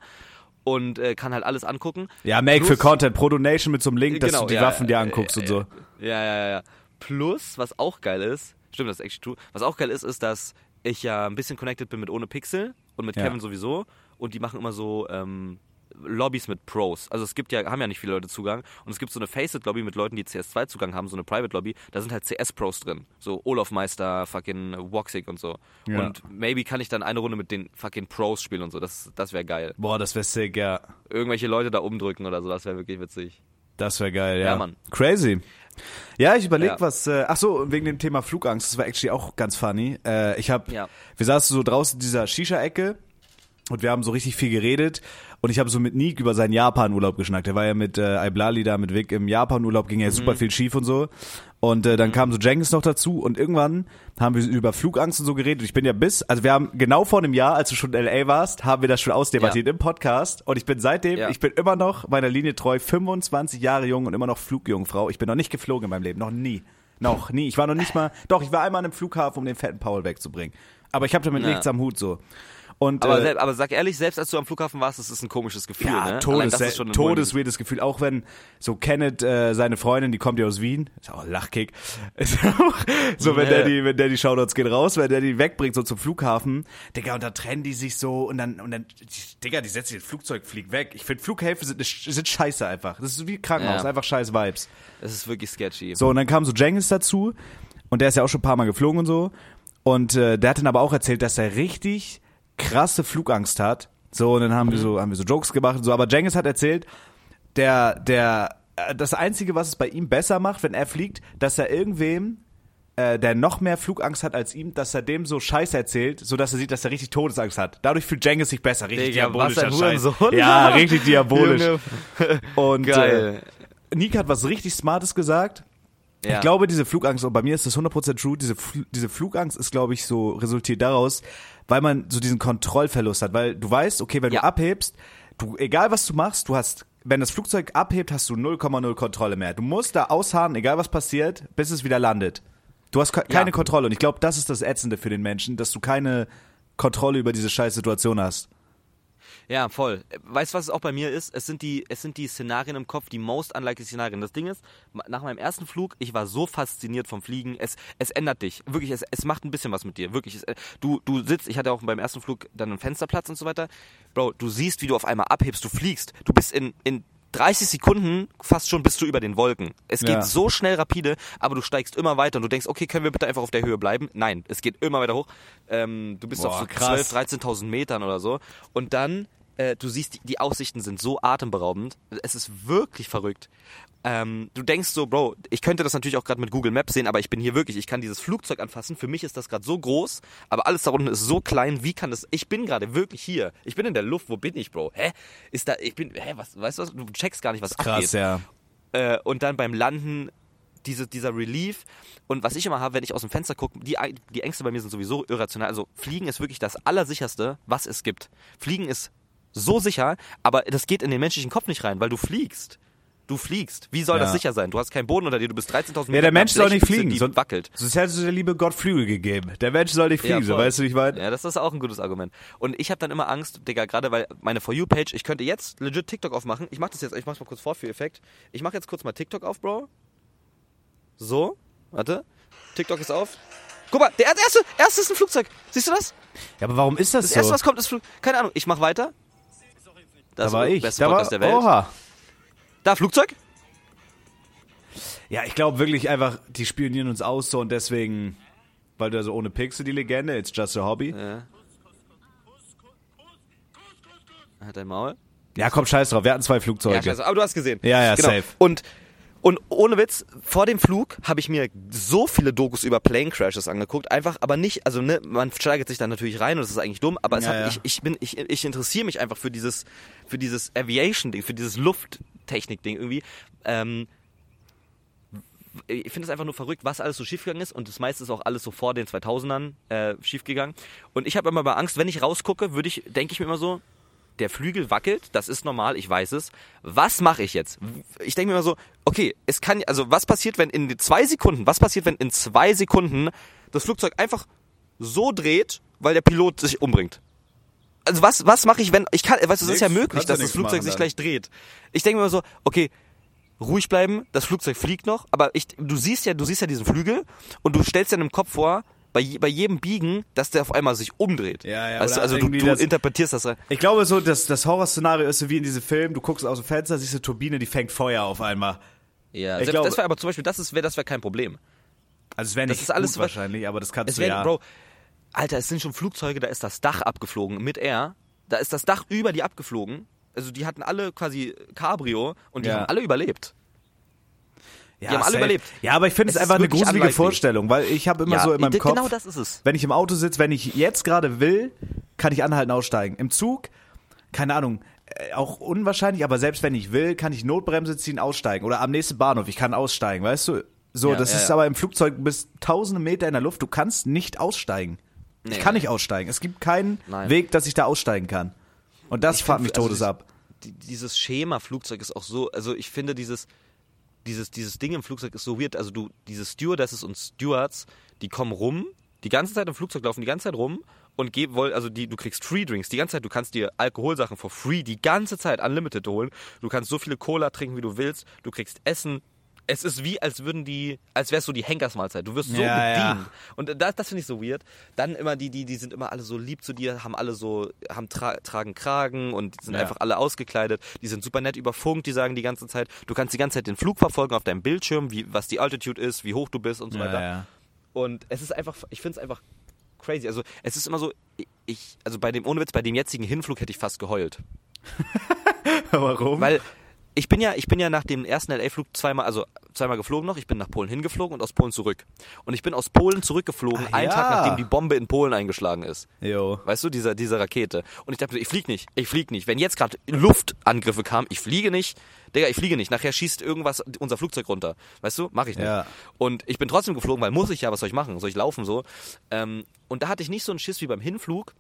und äh, kann halt alles angucken.
Ja, Make
Plus-
für Content, Pro Donation mit so einem Link, dass
Genau,
du die
ja,
Waffen dir
äh,
anguckst
äh,
und so.
Ja, ja, ja, ja. Plus, was auch geil ist, stimmt, das ist actually true. Was auch geil ist, ist, dass ich ja ein bisschen connected bin mit ohne Pixel und mit. Kevin sowieso. Und die machen immer so, ähm, Lobbys mit Pros. Also es gibt ja, haben ja nicht viele Leute Zugang. Und es gibt so eine Faceit-Lobby mit Leuten, die CS2-Zugang haben, so eine Private-Lobby. Da sind halt CS-Pros drin. So Olaf Meister, fucking Woxic und so.
Ja.
Und maybe kann ich dann eine Runde mit den fucking Pros spielen und so. Das, das wäre geil.
Boah, das wäre sick, ja.
Irgendwelche Leute da umdrücken oder so, das wäre wirklich witzig.
Das wäre geil, ja.
Ja, Mann.
Crazy. Ja, ich überlege
Ja.
was. Äh, ach so, wegen dem Thema Flugangst, das war actually auch ganz funny. Äh, ich habe,
Ja.
wir saßen so draußen in dieser Shisha-Ecke und wir haben so richtig viel geredet und ich habe so mit Nick über seinen Japan-Urlaub geschnackt. Der war ja mit äh, Iblali da mit Vic im Japan-Urlaub, ging ja super viel schief und so. Und äh, dann kam so Jenkins noch dazu und irgendwann haben wir über Flugangst und so geredet. Ich bin ja bis, also wir haben genau vor einem Jahr, als du schon in LA warst, haben wir das schon ausdebattiert im Podcast und ich bin seitdem,
Ja.
ich bin immer noch meiner Linie treu, 25 Jahre jung und immer noch Flugjungfrau. Ich bin noch nicht geflogen in meinem Leben, noch nie. Noch nie. Ich war noch nicht mal, doch, ich war einmal an einem Flughafen, um den fetten Paul wegzubringen. Aber ich habe damit
Ja.
nichts am Hut so. Und
Aber,
äh,
aber sag ehrlich, selbst als du am Flughafen warst, das ist ein komisches Gefühl,
ja,
ne?
Todes,
ein
Todes weirdes Gefühl. Auch wenn so Kenneth, äh, seine Freundin, die kommt ja aus Wien, ist auch ein Lachkick. Ist auch, so wenn der die, wenn der die Shoutouts gehen raus, wenn der die wegbringt so zum Flughafen, Digga, und da trennen die sich so und dann und dann, Digga, die setzen sich ins Flugzeug, fliegt weg. Ich finde Flughäfen sind, sind scheiße einfach. Das ist wie Krankenhaus,
Ja.
einfach scheiß Vibes.
Das ist wirklich sketchy.
So, und dann kam so Jengis dazu und der ist ja auch schon ein paar Mal geflogen und so. Und äh, der hat dann aber auch erzählt, dass er richtig krasse Flugangst hat. So, und dann haben wir so, haben wir so Jokes gemacht und so. Aber Jengis hat erzählt, der, der, äh, das Einzige, was es bei ihm besser macht, wenn er fliegt, dass er irgendwem, äh, der noch mehr Flugangst hat als ihm, dass er dem so Scheiß erzählt, so dass er sieht, dass er richtig Todesangst hat. Dadurch fühlt Jengis sich besser, richtig
Digga,
diabolischer Scheiß.
Hurensohn.
Ja, richtig diabolisch. Und
Geil.
Äh, Nick hat was richtig Smartes gesagt.
Ja.
Ich glaube, diese Flugangst, und bei mir ist das 100% true, diese, Fl diese Flugangst ist, glaube ich, so resultiert daraus, weil man so diesen Kontrollverlust hat, weil du weißt, okay, wenn
Ja.
du abhebst, du, egal was du machst, du hast, wenn das Flugzeug abhebt, hast du 0,0 Kontrolle mehr. Du musst da ausharren, egal was passiert, bis es wieder landet. Du hast ke- keine
Ja.
Kontrolle und ich glaube, das ist das Ätzende für den Menschen, dass du keine Kontrolle über diese scheiß Situation hast.
Ja, voll. Weißt du, was es auch bei mir ist? Es sind die, es sind die Szenarien im Kopf, die most unlikely Szenarien. Das Ding ist, nach meinem ersten Flug, ich war so fasziniert vom Fliegen. Es, es ändert dich. Wirklich, es, es macht ein bisschen was mit dir. Wirklich. Es, du, du sitzt, ich hatte auch beim ersten Flug dann einen Fensterplatz und so weiter. Bro, du siehst, wie du auf einmal abhebst, du fliegst. Du bist in, in 30 Sekunden fast schon bist du über den Wolken. Es geht
Ja.
so schnell rapide, aber du steigst immer weiter und du denkst, okay, können wir bitte einfach auf der Höhe bleiben? Nein, es geht immer weiter hoch. Ähm, du bist
Boah,
auf so
krass.
12, 13.000 Metern oder so. Und dann, äh, du siehst, die, die Aussichten sind so atemberaubend. Es ist wirklich verrückt. Ähm, du denkst so, Bro, ich könnte das natürlich auch gerade mit Google Maps sehen, aber ich bin hier wirklich, ich kann dieses Flugzeug anfassen. Für mich ist das gerade so groß, aber alles da unten ist so klein. Wie kann das? Ich bin gerade wirklich hier. Ich bin in der Luft. Wo bin ich, Bro? Hä? Ist da? Ich bin. Hä? Was? Weißt du was? Du checkst gar nicht, was abgeht.
Krass, ja.
Äh, und dann beim Landen diese, dieser Relief. Und was ich immer habe, wenn ich aus dem Fenster gucke, die, die Ängste bei mir sind sowieso irrational. Also Fliegen ist wirklich das Allersicherste, was es gibt. Fliegen ist so sicher, aber das geht in den menschlichen Kopf nicht rein, weil du fliegst. Du fliegst. Wie soll
Ja.
das sicher sein? Du hast keinen Boden unter dir, du bist 13.000 Meter.
Ja, der Mensch soll nicht fliegen.
Die
sonst-
wackelt.
Sonst hätte der liebe Gott Flügel gegeben. Der Mensch soll nicht fliegen, so
voll.
weißt du, wie ich meine?
Ja, das ist auch ein gutes Argument. Und ich habe dann immer Angst, Digga, gerade weil meine For You-Page, ich könnte jetzt legit TikTok aufmachen. Ich mach das jetzt, ich mach's mal kurz vor für Effekt. Ich mach jetzt kurz mal TikTok auf, Bro. So, warte. TikTok ist auf. Guck mal, der erste, erste ist ein Flugzeug. Siehst du das?
Ja, aber warum ist das,
Das
so?
erste, was kommt, ist Flug. Keine Ahnung, ich mach weiter. Das
da war ich.
Beste
Da war,
Podcast der Welt.
oha.
Da, Flugzeug?
Ja, ich glaube wirklich einfach, die spionieren uns aus so und deswegen, weil du also ohne Pixel die Legende, it's just a hobby.
Ja. Hat dein Maul?
Ja, komm, scheiß drauf, wir hatten zwei
Ja,
Flugzeuge.
scheiße, aber du hast gesehen.
Ja, ja,
genau.
safe.
Und, und ohne Witz, vor dem Flug habe ich mir so viele Dokus über Plane Crashes angeguckt, einfach, aber nicht, also ne, man steigert sich da natürlich rein und das ist eigentlich dumm, aber
Ja,
hat,
ja.
ich, ich bin, ich, ich interessiere mich einfach für dieses, für dieses Aviation-Ding, für dieses Lufttechnik-Ding irgendwie. Ähm, ich finde es einfach nur verrückt, was alles so schiefgegangen ist und das meiste ist auch alles so vor den 2000ern äh, schiefgegangen. Und ich habe immer mal Angst, wenn ich rausgucke, würde ich, denke ich mir immer so, der Flügel wackelt, das ist normal, ich weiß es. Was mache ich jetzt? Ich denke mir immer so, okay, es kann, also was passiert, wenn in zwei Sekunden, was passiert, wenn in zwei Sekunden das Flugzeug einfach so dreht, weil der Pilot sich umbringt? Also was, was mache ich, wenn, ich kann, weißt du, es ist ja möglich, dass das Flugzeug
machen
sich gleich dreht. Ich denke mir immer so, okay, ruhig bleiben, das Flugzeug fliegt noch, aber ich, du siehst ja, du siehst ja diesen Flügel und du stellst dir im Kopf vor, bei, je- bei jedem Biegen, dass der auf einmal sich umdreht.
Ja, ja, oder
also du, du
das-
interpretierst das.
Ich glaube so, dass das Horrorszenario ist so wie in diesem Film, du guckst aus dem Fenster, siehst eine Turbine, die fängt Feuer auf einmal.
Ja,
Ich
selbst,
glaube-
das wäre aber zum Beispiel, das wäre, das wäre kein Problem.
Also es wäre
Das
nicht
ist alles,
gut wahrscheinlich, aber das kannst du
wäre,
ja.
Bro, Alter, es sind schon Flugzeuge, da ist das Dach abgeflogen mit Air. Da ist das Dach über die abgeflogen. Also die hatten alle quasi Cabrio und die
Ja.
haben alle überlebt.
Ja,
die haben alle
safe.
überlebt.
Ja, aber ich finde
Es
einfach eine gruselige
unlikely.
Vorstellung, weil ich habe immer
Ja,
so in meinem
d-
Kopf,
genau das ist es.
wenn ich im Auto sitze, wenn ich jetzt gerade will, kann ich anhalten, aussteigen. Im Zug, keine Ahnung, äh, auch unwahrscheinlich, aber selbst wenn ich will, kann ich Notbremse ziehen, aussteigen. Oder am nächsten Bahnhof, ich kann aussteigen, weißt du? So,
Ja,
das
ja,
ist aber im Flugzeug bis tausende Meter in der Luft, du kannst nicht aussteigen. ich
Nee,
kann
nee.
nicht aussteigen. Es gibt keinen
Nein.
Weg, dass ich da aussteigen kann. Und das
Ich
fahrt mich
also
todes ab.
die- dieses Schema Flugzeug ist auch so, also ich finde dieses, dieses, dieses Ding im Flugzeug ist so weird. Also du, diese Stewardesses und Stewards, die kommen rum, die ganze Zeit im Flugzeug laufen die ganze Zeit rum und geben wollen, also die, du kriegst Free Drinks die ganze Zeit, du kannst dir Alkoholsachen for free die ganze Zeit unlimited holen. Du kannst so viele Cola trinken, wie du willst. Du kriegst Essen. Es ist wie, als würden die, als wärst du die Henkersmahlzeit. Du wirst so
Ja, ja.
bedient. Und das, das finde ich so weird. Dann immer die, die, die sind immer alle so lieb zu dir, haben alle so, haben tra tragen Kragen und sind
Ja.
einfach alle ausgekleidet. Die sind super nett über Funk, die sagen die ganze Zeit, du kannst die ganze Zeit den Flug verfolgen auf deinem Bildschirm, wie, was die Altitude ist, wie hoch du bist und so weiter.
Ja, ja.
Und es ist einfach, ich finde es einfach crazy. Also es ist immer so, ich, also bei dem, ohne Witz, bei dem jetzigen Hinflug hätte ich fast geheult.
Warum?
Weil ich bin ja, ich bin ja nach dem ersten LA-Flug zweimal, also zweimal geflogen noch. Ich bin nach Polen hingeflogen und aus Polen zurück. Und ich bin aus Polen zurückgeflogen,
Ah,
einen
ja.
Tag nachdem die Bombe in Polen eingeschlagen ist.
Jo.
Weißt du, diese, diese Rakete. Und ich dachte, ich flieg nicht, ich flieg nicht. Wenn jetzt gerade Luftangriffe kamen, ich fliege nicht. Digga, ich fliege nicht. Nachher schießt irgendwas unser Flugzeug runter. Weißt du? Mach ich nicht.
Ja.
Und ich bin trotzdem geflogen, weil muss ich ja, was soll ich machen? Soll ich laufen so? Ähm, und da hatte ich nicht so einen Schiss wie beim Hinflug.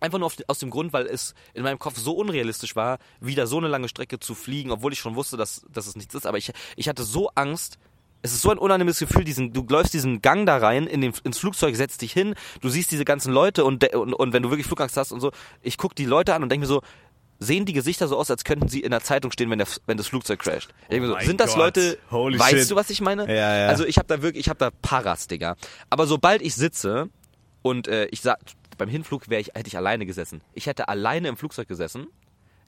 Einfach nur auf, aus dem Grund, weil es in meinem Kopf so unrealistisch war, wieder so eine lange Strecke zu fliegen, obwohl ich schon wusste, dass, dass es nichts ist. Aber ich, ich hatte so Angst. Es ist so ein unangenehmes Gefühl, diesen, du läufst diesen Gang da rein in den, ins Flugzeug, setzt dich hin, du siehst diese ganzen Leute und, de- und, und wenn du wirklich Flugangst hast und so, ich guck die Leute an und denke mir so, sehen die Gesichter so aus, als könnten sie in der Zeitung stehen, wenn, der, wenn das Flugzeug crasht. Mir so, sind das
Gott.
Leute,
Holy
weißt
shit.
du, was ich meine?
Ja, ja.
Also ich habe da wirklich, ich habe da Paras, Digga. Aber sobald ich sitze und äh, ich sag, beim Hinflug wäre ich, hätte ich alleine gesessen. Ich hätte alleine im Flugzeug gesessen.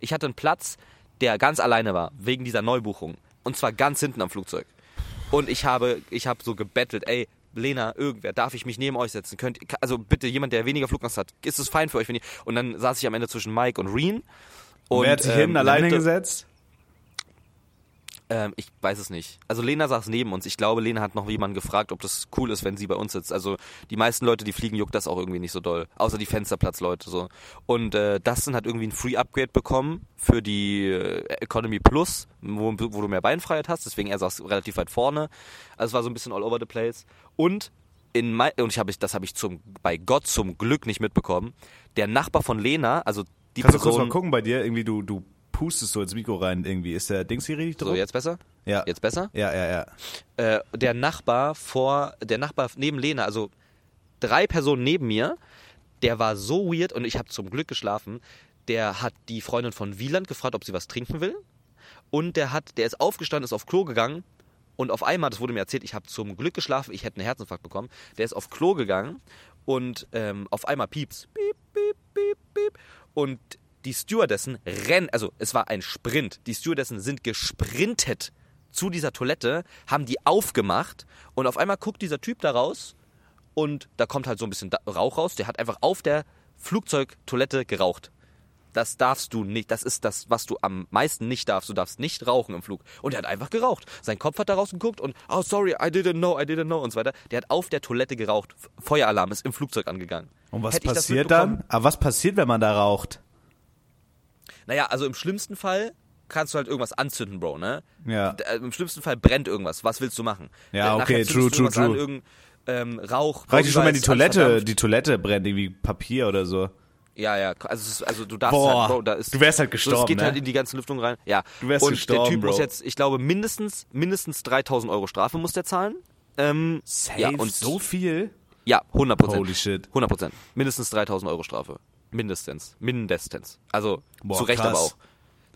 Ich hatte einen Platz, der ganz alleine war, wegen dieser Neubuchung. Und zwar ganz hinten am Flugzeug. Und ich habe, ich habe so gebettelt, ey, Lena, irgendwer, darf ich mich neben euch setzen? Könnt, also bitte jemand, der weniger Flugangst hat, ist es fein für euch, wenn ihr. Und dann saß ich am Ende zwischen Mike und Reen. Und,
Wer hat sich
ähm,
hinten alleine hingesetzt?
Ähm, ich weiß es nicht. Also Lena saß neben uns. Ich glaube, Lena hat noch jemanden gefragt, ob das cool ist, wenn sie bei uns sitzt. Also die meisten Leute, die fliegen, juckt das auch irgendwie nicht so doll. Außer die Fensterplatzleute so. Und äh, Dustin hat irgendwie ein Free Upgrade bekommen für die äh, Economy Plus, wo, wo du mehr Beinfreiheit hast. Deswegen er saß relativ weit vorne. Also es war so ein bisschen all over the place. Und in mein, und ich habe ich das habe ich zum bei Gott zum Glück nicht mitbekommen. Der Nachbar von Lena, also die
Kannst du kurz mal
Person.
gucken bei dir? Irgendwie du, du pustest so ins Mikro rein irgendwie. Ist der Dings hier richtig
so
drauf?
jetzt besser?
Ja.
Jetzt besser?
Ja, ja, ja.
äh, der Nachbar vor, der Nachbar neben Lena, also drei Personen neben mir, der war so weird und ich habe zum Glück geschlafen. Der hat die Freundin von Wieland gefragt, ob sie was trinken will. Und der hat, der ist aufgestanden, ist auf Klo gegangen und auf einmal, das wurde mir erzählt, ich habe zum Glück geschlafen, ich hätte einen Herzinfarkt bekommen. Der ist auf Klo gegangen und ähm, auf einmal pieps, piep, piep, piep, piep. Und die Stewardessen rennen, also es war ein Sprint. Die Stewardessen sind gesprintet zu dieser Toilette, haben die aufgemacht und auf einmal guckt dieser Typ da raus und da kommt halt so ein bisschen Rauch raus. Der hat einfach auf der Flugzeugtoilette geraucht. Das darfst du nicht. Das ist das, was du am meisten nicht darfst. Du darfst nicht rauchen im Flug. Und er hat einfach geraucht. Sein Kopf hat da rausgeguckt und, oh sorry, I didn't know, I didn't know und so weiter. Der hat auf der Toilette geraucht. Feueralarm ist im Flugzeug angegangen.
Und was
Hätte ich das
passiert dann? Aber was passiert, wenn man da raucht?
Naja, also im schlimmsten Fall kannst du halt irgendwas anzünden, Bro, ne?
Ja.
Äh, Im schlimmsten Fall brennt irgendwas. Was willst du machen?
Ja,
Äh,
okay,
nachher
true,
zündest du
true,
irgendwas An,
true.
irgendein ähm, Rauch.
Reicht schon, wenn die Toilette, die Toilette brennt, irgendwie Papier oder so.
Ja, ja, also, also du darfst
Boah,
halt, Bro, da ist,
du wärst halt
so, es
gestorben,
geht
ne?
halt in die ganze Lüftung rein. Ja.
Du wärst
Und
gestorben,
der Typ muss
Bro.
jetzt, ich glaube, mindestens, mindestens 3000 Euro Strafe muss der zahlen. Ähm, ja, und
so viel?
Ja, 100 Prozent.
Holy shit.
100 Prozent. Mindestens 3000 Euro Strafe. Mindestens. Mindestens. Also,
Boah,
zu Recht
krass.
aber auch.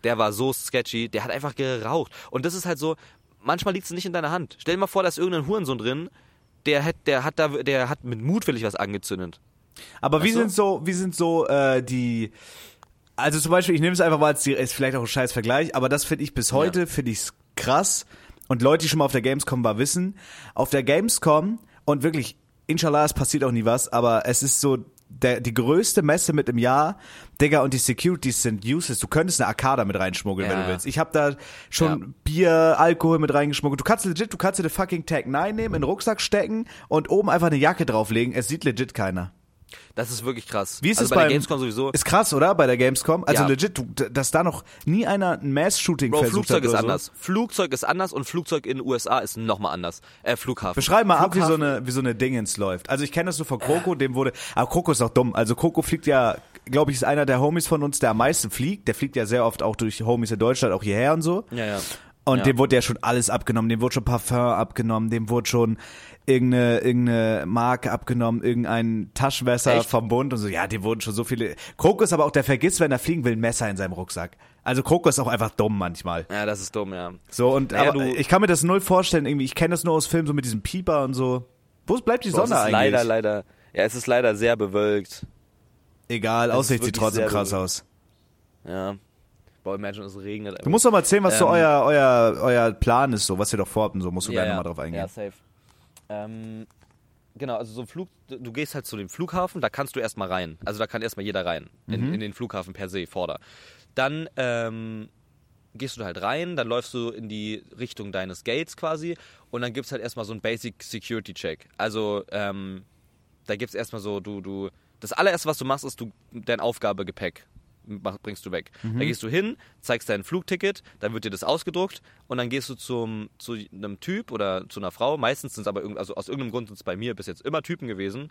Der war so sketchy, der hat einfach geraucht. Und das ist halt so, manchmal liegt es nicht in deiner Hand. Stell dir mal vor, da ist irgendein Hurensohn drin, der hat, der hat da, der hat mit mutwillig was angezündet.
Aber wie sind so, wie sind so äh, die also zum Beispiel, ich nehme es einfach mal als die, ist vielleicht auch ein scheiß Vergleich, aber das finde ich bis heute, finde ich krass. Und Leute, die schon mal auf der Gamescom war, wissen, auf der Gamescom und wirklich, inshallah, es passiert auch nie was, aber es ist so der, die größte Messe mit im Jahr, Digga, und die Securities sind useless. Du könntest eine Arcada mit reinschmuggeln, wenn
Ja.
du willst. Ich habe da schon
Ja.
Bier, Alkohol mit reingeschmuggelt. Du kannst legit, du kannst dir eine fucking Tag 9 nehmen, in den Rucksack stecken und oben einfach eine Jacke drauflegen. Es sieht legit keiner.
Das ist wirklich krass.
Wie ist
also
es
bei
beim,
der Gamescom sowieso?
Ist krass, oder? Bei der Gamescom. Also
Ja.
legit, du, dass da noch nie einer ein Mass-Shooting
Bro,
versucht
Flugzeug
hat
ist
oder so.
anders. Flugzeug ist anders und Flugzeug in den USA ist nochmal anders. Äh, Flughafen.
Beschreib mal ab, wie so
Flughafen-
eine, wie so eine Dingens läuft. Also ich kenne das nur von Kroko, dem wurde, aber Kroko ist auch dumm. Also Kroko fliegt ja, glaube ich, ist einer der Homies von uns, der am meisten fliegt. Der fliegt ja sehr oft auch durch Homies in Deutschland, auch hierher und so.
Ja, ja.
Und
Ja.
dem wurde ja schon alles abgenommen. Dem wurde schon Parfum abgenommen, dem wurde schon irgendeine, irgendeine Marke abgenommen, irgendein Taschenmesser
Echt?
vom Bund und so. Ja, dem wurden schon so viele. Kroko ist aber auch, der vergisst, wenn er fliegen will, ein Messer in seinem Rucksack. Also Kroko ist auch einfach dumm manchmal.
Ja, das ist dumm, ja.
So, und
Naja,
aber
du-
ich kann mir das null vorstellen, irgendwie. Ich kenne das nur aus Filmen, so mit diesem Pieper und so. Wo bleibt die Sonne
ist
eigentlich?
leider, leider, ja, es ist leider sehr bewölkt.
Egal, Aussicht sieht trotzdem krass
bewölkt.
aus.
Ja. Boah, imagine, es regnet.
Du musst doch mal erzählen, was so
Ähm,
euer, euer, euer Plan ist, so, was ihr doch vorhabt und so. Musst du gleich nochmal drauf eingehen.
Ja, safe. Ähm, genau, also so ein Flug, du gehst halt zu dem Flughafen, da kannst du erstmal rein. Also da kann erstmal jeder rein. In,
Mhm.
in den Flughafen per se, vorder. Dann ähm, gehst du halt rein, dann läufst du in die Richtung deines Gates quasi und dann gibt's halt erstmal so einen Basic Security Check. Also ähm, da gibt's erstmal so, du, du, das allererste, was du machst, ist du dein Aufgabegepäck bringst du weg.
Mhm.
Da gehst du hin, zeigst dein Flugticket, dann wird dir das ausgedruckt und dann gehst du zum, zu einem Typ oder zu einer Frau, meistens sind es aber, irgend- also aus irgendeinem Grund sind es bei mir bis jetzt immer Typen gewesen,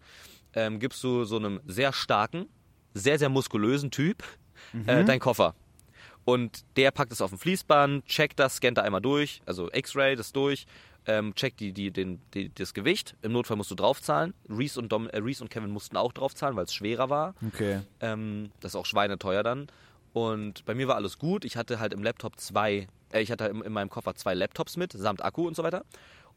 ähm, gibst du so einem sehr starken, sehr, sehr muskulösen Typ
Mhm.
äh, deinen Koffer. Und der packt es auf dem Fließband, checkt das, scannt da einmal durch, also X-Ray das durch, ähm, checkt die, die, den, die, das Gewicht. Im Notfall musst du draufzahlen. Reese und, Dom, äh, Reese und Kevin mussten auch draufzahlen, weil es schwerer war.
Okay.
Ähm, das ist auch schweineteuer dann. Und bei mir war alles gut. Ich hatte halt im Laptop zwei, äh, ich hatte in, in meinem Koffer zwei Laptops mit, samt Akku und so weiter.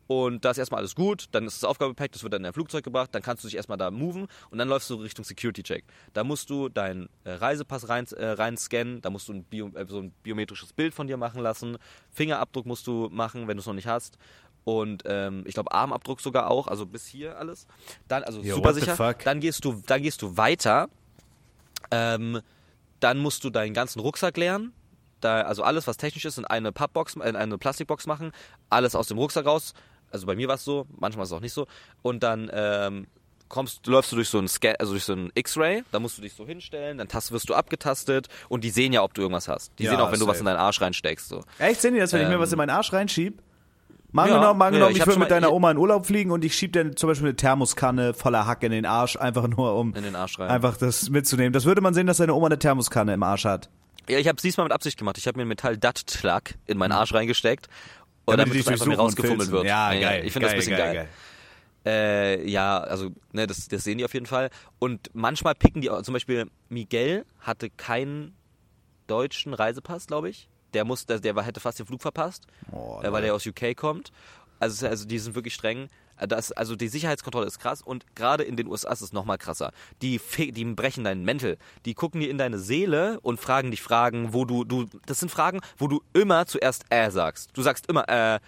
Und da ist erstmal alles gut, dann ist das Aufgabepack, das wird dann in dein Flugzeug gebracht, dann kannst du dich erstmal da moven und dann läufst du Richtung Security-Check. Da musst du deinen äh, Reisepass rein, äh, rein scannen, da musst du ein, Bio, äh, so ein biometrisches Bild von dir machen lassen, Fingerabdruck musst du machen, wenn du es noch nicht hast. Und ähm, ich glaube Armabdruck sogar auch, also bis hier alles. Dann, also
Yo,
super sicher. Dann gehst du, dann gehst du weiter ähm, dann musst du deinen ganzen Rucksack leeren. Da, also alles, was technisch ist, in eine Pappbox, in eine Plastikbox machen. Alles aus dem Rucksack raus. Also bei mir war es so, manchmal ist es auch nicht so. Und dann ähm, kommst, läufst du durch so ein Scan, also durch so ein X-Ray. Da musst du dich so hinstellen. Dann tast, wirst du abgetastet und die sehen ja, ob du irgendwas hast. Die
Ja,
sehen auch, wenn du was
safe.
in deinen Arsch reinsteckst. So.
Echt, sehen die das, wenn ich mir
Ähm,
was in meinen Arsch reinschieb? Mal
Ja,
angenommen, mal
ja,
angenommen,
ich
ich will
schon
mit deiner
ich-
Oma in Urlaub fliegen und ich schieb dir zum Beispiel eine Thermoskanne voller Hack in den Arsch, einfach nur um
In den Arsch rein.
einfach das mitzunehmen. Das würde man sehen, dass deine Oma eine Thermoskanne im Arsch hat.
Ja, ich habe es diesmal mit Absicht gemacht. Ich habe mir einen metall dat plug in meinen Arsch reingesteckt. Und
Hm. Damit
damit,
die
es einfach mir rausgefummelt wird.
Ja, geil.
Ich finde das ein bisschen geil.
geil.
Äh, ja, also, ne, das, das sehen die auf jeden Fall. Und manchmal picken die, auch- zum Beispiel Miguel hatte keinen deutschen Reisepass, glaube ich. Der muss, der, der hätte fast den Flug verpasst,
Oh,
äh, weil der aus UK kommt. Also, also die sind wirklich streng. Äh, Das, also die Sicherheitskontrolle ist krass und gerade in den USA ist es nochmal krasser. Die, die brechen deinen Mäntel. Die gucken dir in deine Seele und fragen dich Fragen, wo du, du, das sind Fragen, wo du immer zuerst äh sagst. Du sagst immer äh,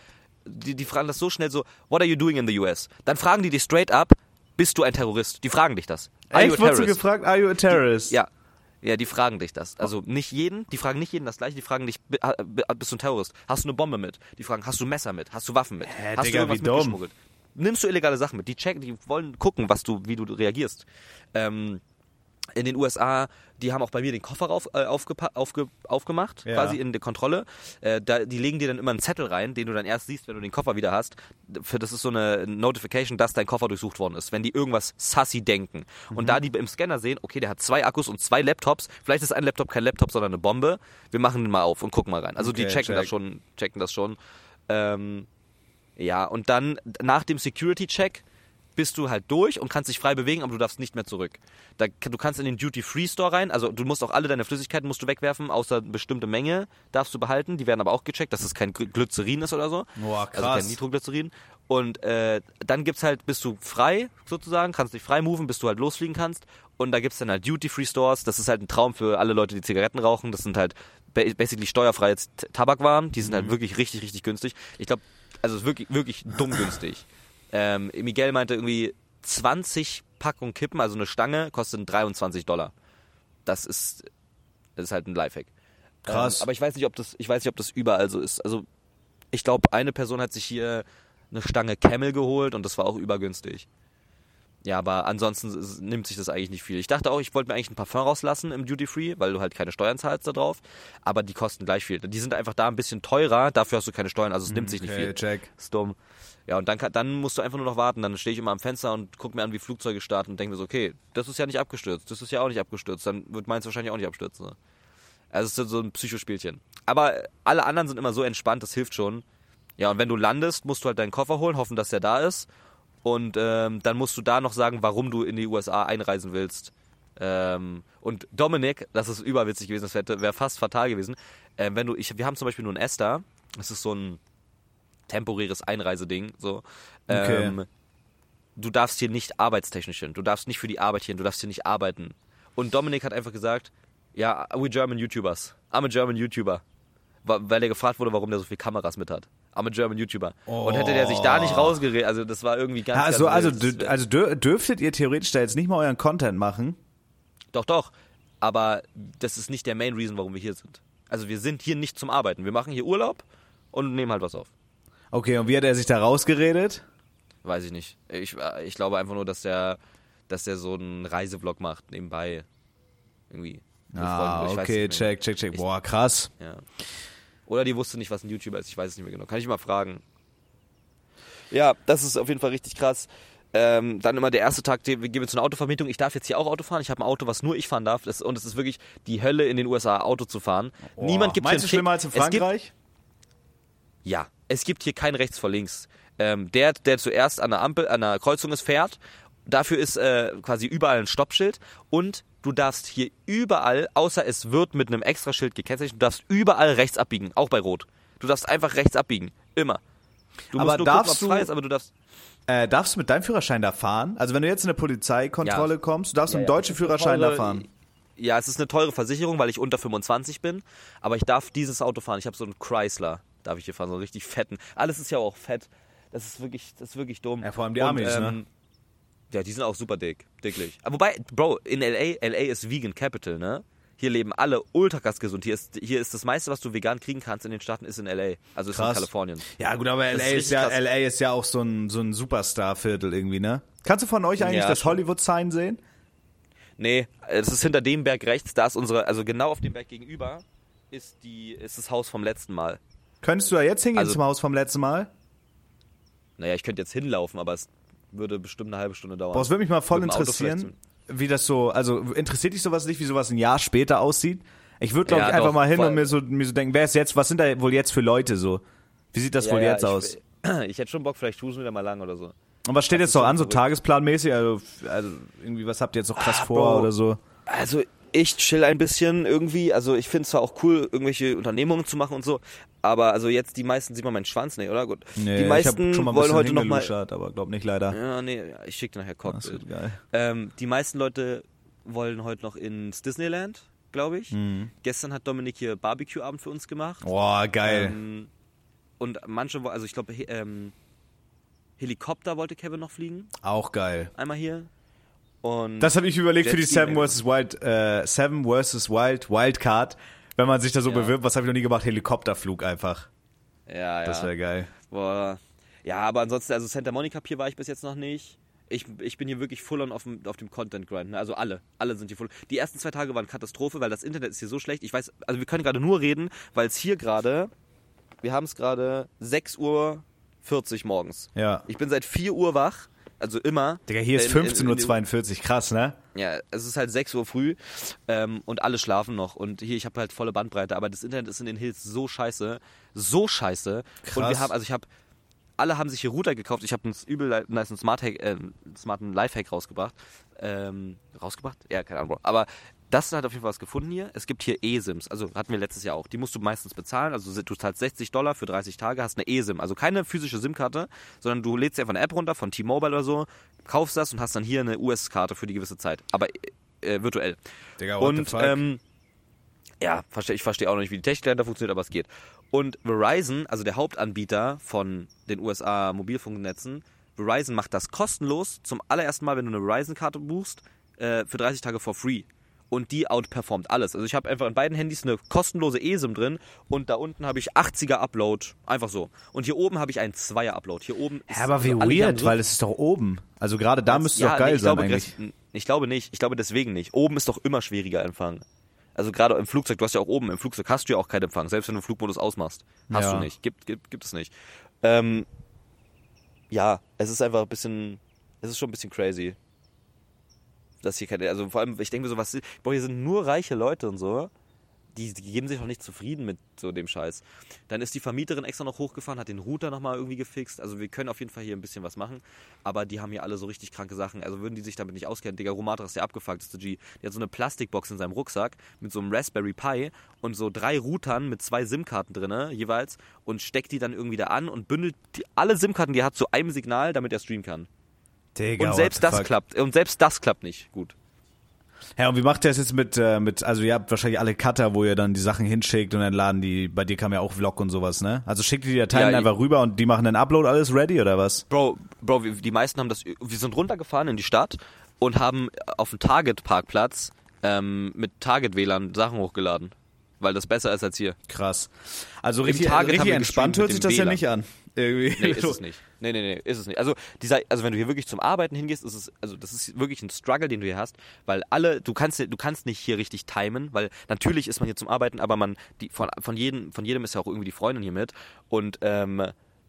die, die fragen das so schnell so, what are you doing in the US? Dann fragen die dich straight up, bist du ein Terrorist? Die fragen dich das. Are
Echt, wurdest du gefragt, are you a terrorist?
Ja. Ja, die fragen dich das. Also nicht jeden, die fragen nicht jeden das gleiche, die fragen dich, bist du ein Terrorist? Hast du eine Bombe mit? Die fragen, hast du ein Messer mit? Hast du Waffen mit?
Hä,
hast
Digga,
du irgendwas mitgeschmuggelt? Nimmst du illegale Sachen mit? Die checken, die wollen gucken, was du, wie du reagierst. Ähm, in den USA, die haben auch bei mir den Koffer auf, äh, aufge, aufgemacht,
Ja.
quasi in der Kontrolle. Äh, da, die legen dir dann immer einen Zettel rein, den du dann erst siehst, wenn du den Koffer wieder hast. Für das ist so eine Notification, dass dein Koffer durchsucht worden ist, wenn die irgendwas sassy denken.
Mhm.
Und da die im Scanner sehen, okay, der hat zwei Akkus und zwei Laptops, vielleicht ist ein Laptop kein Laptop, sondern eine Bombe. Wir machen den mal auf und gucken mal rein. Also die
Okay,
checken
check.
das schon, checken das schon. Ähm, ja, und dann nach dem Security-Check bist du halt durch und kannst dich frei bewegen, aber du darfst nicht mehr zurück. Da, du kannst in den Duty-Free-Store rein, also du musst auch alle deine Flüssigkeiten musst du wegwerfen, außer eine bestimmte Menge darfst du behalten. Die werden aber auch gecheckt, dass es kein Gly- Glycerin ist oder so.
Boah,
Also
krass.
kein Nitroglycerin. Und äh, dann gibt's halt, bist du frei sozusagen, kannst dich frei moven, bis du halt losfliegen kannst. Und da gibt's dann halt Duty-Free-Stores. Das ist halt ein Traum für alle Leute, die Zigaretten rauchen. Das sind halt ba- basically steuerfreie Tabakwaren. Die sind halt wirklich richtig, richtig günstig. Ich glaube, also es ist wirklich, wirklich dumm günstig. Ähm, Miguel meinte irgendwie 20 Packungen Kippen, also eine Stange, kostet 23 Dollar. Das ist, das ist halt ein Lifehack.
Krass.
Ähm, aber ich weiß nicht, ob das, ich weiß nicht, ob das überall so ist. Also ich glaube, eine Person hat sich hier eine Stange Camel geholt und das war auch übergünstig. Ja, aber ansonsten nimmt sich das eigentlich nicht viel. Ich dachte auch, ich wollte mir eigentlich ein Parfum rauslassen im Duty Free, weil du halt keine Steuern zahlst da drauf. Aber die kosten gleich viel. Die sind einfach da ein bisschen teurer, dafür hast du keine Steuern, also es nimmt sich nicht
Okay,
viel.
check.
Ist dumm. Ja, und dann, dann musst du einfach nur noch warten. Dann stehe ich immer am Fenster und gucke mir an, wie Flugzeuge starten und denke mir so, okay, das ist ja nicht abgestürzt, das ist ja auch nicht abgestürzt, dann wird meins wahrscheinlich auch nicht abstürzen. ne? Also es ist so ein Psychospielchen. Aber alle anderen sind immer so entspannt, das hilft schon. Ja, und wenn du landest, musst du halt deinen Koffer holen, hoffen, dass der da ist. Und ähm, dann musst du da noch sagen, warum du in die USA einreisen willst. Ähm, und Dominik, das ist überwitzig gewesen, das wäre wär fast fatal gewesen. Ähm, wenn du, ich, wir haben zum Beispiel nur ein Esther, das ist so ein temporäres Einreiseding, so.
Okay.
Ähm, du darfst hier nicht arbeitstechnisch hin, du darfst nicht für die Arbeit hier hin, du darfst hier nicht arbeiten. Und Dominik hat einfach gesagt, ja, we German YouTubers. I'm a German YouTuber. Weil er gefragt wurde, warum der so viele Kameras mit hat. I'm a German YouTuber. Und hätte der sich da nicht rausgeredet, also das war irgendwie ganz,
also,
ganz
also,
wild.
also dür- dürftet ihr theoretisch da jetzt nicht mal euren Content machen?
Doch, doch. Aber das ist nicht der Main Reason, warum wir hier sind. Also wir sind hier nicht zum Arbeiten. Wir machen hier Urlaub und nehmen halt was auf.
Okay, und wie hat er sich da rausgeredet?
Weiß ich nicht. Ich, ich glaube einfach nur, dass der, dass der so einen Reisevlog macht nebenbei. Irgendwie.
Ah, okay, check, check, check. Boah, krass.
Ja. Oder die wusste nicht, was ein YouTuber ist. Ich weiß es nicht mehr genau. Kann ich mal fragen. Ja, das ist auf jeden Fall richtig krass. Ähm, dann immer der erste Tag, wir gehen wir zu einer Autovermietung. Ich darf jetzt hier auch Auto fahren. Ich habe ein Auto, was nur ich fahren darf. Das, und es ist wirklich die Hölle in den USA, Auto zu fahren. Niemand gibt
Meinst du
hier einen
schlimmer als in
Fick. Es gibt-
Frankreich?
ja, es gibt hier kein rechts vor links. Ähm, der, der zuerst an der Ampel, an der Kreuzung ist, fährt. Dafür ist äh, quasi überall ein Stoppschild und du darfst hier überall, außer es wird mit einem Extraschild gekennzeichnet, du darfst überall rechts abbiegen, auch bei Rot. Du darfst einfach rechts abbiegen, immer. Du
Aber
musst nur
darfst
gucken,
du-
ist, aber du darfst.
Äh, darfst du mit deinem Führerschein da fahren? Also wenn du jetzt in eine Polizeikontrolle
Ja.
kommst, du darfst
Ja,
mit
ja,
dem deutschen
ist eine
Führerschein da
teure-
fahren.
Ja, es ist eine teure Versicherung, weil ich unter 25 bin, aber ich darf dieses Auto fahren. Ich habe so einen Chrysler, darf ich hier fahren, so einen richtig fetten. Alles ist ja auch fett. Das ist wirklich, das ist wirklich dumm.
Ja, vor allem die Amis, ne?
Ja, die sind auch super dick, dicklich. Aber wobei, Bro, in LA, LA ist Vegan Capital, ne? Hier leben alle ultra krass gesund. Hier ist, hier ist das meiste, was du vegan kriegen kannst in den Staaten, ist in LA. Also ist in
Krass.
Kalifornien.
Ja gut, aber
Das
LA
ist
ist, ja,
krass.
LA ist ja auch so ein, so ein Superstar-Viertel irgendwie, ne? Kannst du von euch eigentlich
Ja,
das. Hollywood-Sign sehen?
Nee, es ist hinter dem Berg rechts, da ist unsere, also genau auf dem Berg gegenüber ist die, ist das Haus vom letzten Mal.
Könntest du da jetzt hingehen
Also-
zum Haus vom letzten Mal?
Naja, ich könnte jetzt hinlaufen, aber es würde bestimmt eine halbe Stunde dauern.
Boah, es würde mich mal voll interessieren, wie das so, also interessiert dich sowas nicht, wie sowas ein Jahr später aussieht? Ich würde, glaube
Ja,
ich, einfach
doch,
mal hin und mir so, mir so denken, wer ist jetzt, was sind da wohl jetzt für Leute so? Wie sieht das
Ja,
wohl
ja,
jetzt
ich,
aus?
Ich hätte schon Bock, vielleicht cruisen wir da mal lang oder so.
Und was steht
das
jetzt noch an, so tagesplanmäßig? Also, also irgendwie, was habt ihr jetzt noch krass
Ah,
vor
Bro.
oder so?
Also ich chill ein bisschen irgendwie. Also ich finde es zwar auch cool, irgendwelche Unternehmungen zu machen und so, aber also jetzt die meisten, sieht man meinen Schwanz nicht, oder? Gut.
Nee,
die meisten
ich hab schon mal ein
wollen heute noch mal.
aber glaub nicht leider.
Ja, nee, ich schicke dir nachher
Das
Cockbild.
wird geil.
Ähm, die meisten Leute wollen heute noch ins Disneyland, glaube ich.
Mhm.
Gestern hat Dominik hier Barbecue-Abend für uns gemacht.
Boah, geil.
Ähm, und manche, also ich glaube, ähm, Helikopter wollte Kevin noch fliegen,
Auch geil.
einmal hier. Und
Das habe ich überlegt für die Seven vs. Wild, äh, Seven vs. Wild Wildcard. Wenn man sich da so
Ja.
bewirbt, was habe ich noch nie gemacht? Helikopterflug einfach.
ja, ja.
Das wäre geil.
Boah. Ja, aber ansonsten, also Santa Monica Pier war ich bis jetzt noch nicht. Ich, ich bin hier wirklich full on auf dem, auf dem Content Grind. Ne? Also alle. Alle sind hier full. Die ersten zwei Tage waren Katastrophe, weil das Internet ist hier so schlecht. Ich weiß, also wir können gerade nur reden, weil es hier gerade, wir haben es gerade 6.40 Uhr morgens.
Ja.
Ich bin seit 4 Uhr wach. Also immer.
Digga, hier ist
In- in- in-
15.42 Uhr, krass, ne?
ja, es ist halt 6 Uhr früh ähm, und alle schlafen noch. Und hier, ich habe halt volle Bandbreite, aber das Internet ist in den Hills so scheiße. So scheiße. Und
Krass.
wir haben, also ich habe alle haben sich hier Router gekauft. Ich habe einen übel nice Smart Hack, äh, smarten Lifehack rausgebracht. Ähm, rausgebracht? Ja, keine Ahnung. Aber das hat auf jeden Fall was gefunden hier. Es gibt hier eSIMs, also hatten wir letztes Jahr auch. Die musst du meistens bezahlen. Also du zahlst 60 Dollar für 30 Tage, hast eine eSIM. Also keine physische SIM-Karte, sondern du lädst dir einfach eine App runter von T-Mobile oder so, kaufst das und hast dann hier eine US-Karte für die gewisse Zeit. Aber äh, virtuell.
Digga,
und ähm, ja, versteh, ich verstehe auch noch nicht, wie die Technik dahinter funktioniert, aber es geht. Und Verizon, also der Hauptanbieter von den USA Mobilfunknetzen, Verizon macht das kostenlos zum allerersten Mal, wenn du eine Verizon-Karte buchst, äh, für 30 Tage for free. Und die outperformt alles. Also ich habe einfach in beiden Handys eine kostenlose eSIM drin und da unten habe ich 80er Upload, einfach so. Und hier oben habe ich einen 2er Upload. Hier oben ist
Ja, aber wie
also
weird,
so-
weil es ist doch oben. Also gerade da müsste es
ja,
doch geil
nee, ich
sein
glaube,
eigentlich.
Ich glaube nicht. Ich glaube deswegen nicht. Oben ist doch immer schwieriger Empfang. Also gerade im Flugzeug, du hast ja auch oben, im Flugzeug hast du ja auch keinen Empfang, selbst wenn du den Flugmodus ausmachst. Hast
Ja.
du nicht. Gibt, gibt, gibt es nicht. Ähm, ja, es ist einfach ein bisschen, es ist schon ein bisschen crazy. Dass hier keine, also vor allem, ich denke mir so, was, boah, hier sind nur reiche Leute und so. Die, geben sich auch nicht zufrieden mit so dem Scheiß. Dann ist die Vermieterin extra noch hochgefahren, hat den Router nochmal irgendwie gefixt. Also wir können auf jeden Fall hier ein bisschen was machen. Aber die haben hier alle so richtig kranke Sachen. Also würden die sich damit nicht auskennen. Digga, Romatra ist der abgefuckteste G. Der hat so eine Plastikbox in seinem Rucksack mit so einem Raspberry Pi und so drei Routern mit zwei SIM-Karten drinne jeweils und steckt die dann irgendwie da an und bündelt die, alle SIM-Karten, die er hat, zu einem Signal, damit er streamen kann.
Digga,
Und selbst das
fuck.
klappt. Und selbst das klappt nicht. Gut.
Ja, und wie macht ihr das jetzt mit, äh, mit, also ihr habt wahrscheinlich alle Cutter, wo ihr dann die Sachen hinschickt und dann laden die, bei dir kam ja auch Vlog und sowas, ne? Also schickt ihr die Dateien
Ja,
einfach rüber und die machen den Upload alles ready oder was?
Bro, Bro, wir, die meisten haben das. Wir sind runtergefahren in die Stadt und haben auf dem Target-Parkplatz ähm, mit Target-WLAN Sachen hochgeladen. Weil das besser ist als hier.
Krass. Also richtig,
Target
richtig entspannt hört sich das ja
dem
nicht an. Irgendwie.
Nee, ist es nicht. Nee, nee, nee, ist es nicht. Also, dieser, also wenn du hier wirklich zum Arbeiten hingehst, ist es, also das ist wirklich ein Struggle, den du hier hast, weil alle, du kannst, du kannst nicht hier richtig timen, weil natürlich ist man hier zum Arbeiten, aber man, die, von, von jedem, von jedem ist ja auch irgendwie die Freundin hier mit und, ähm,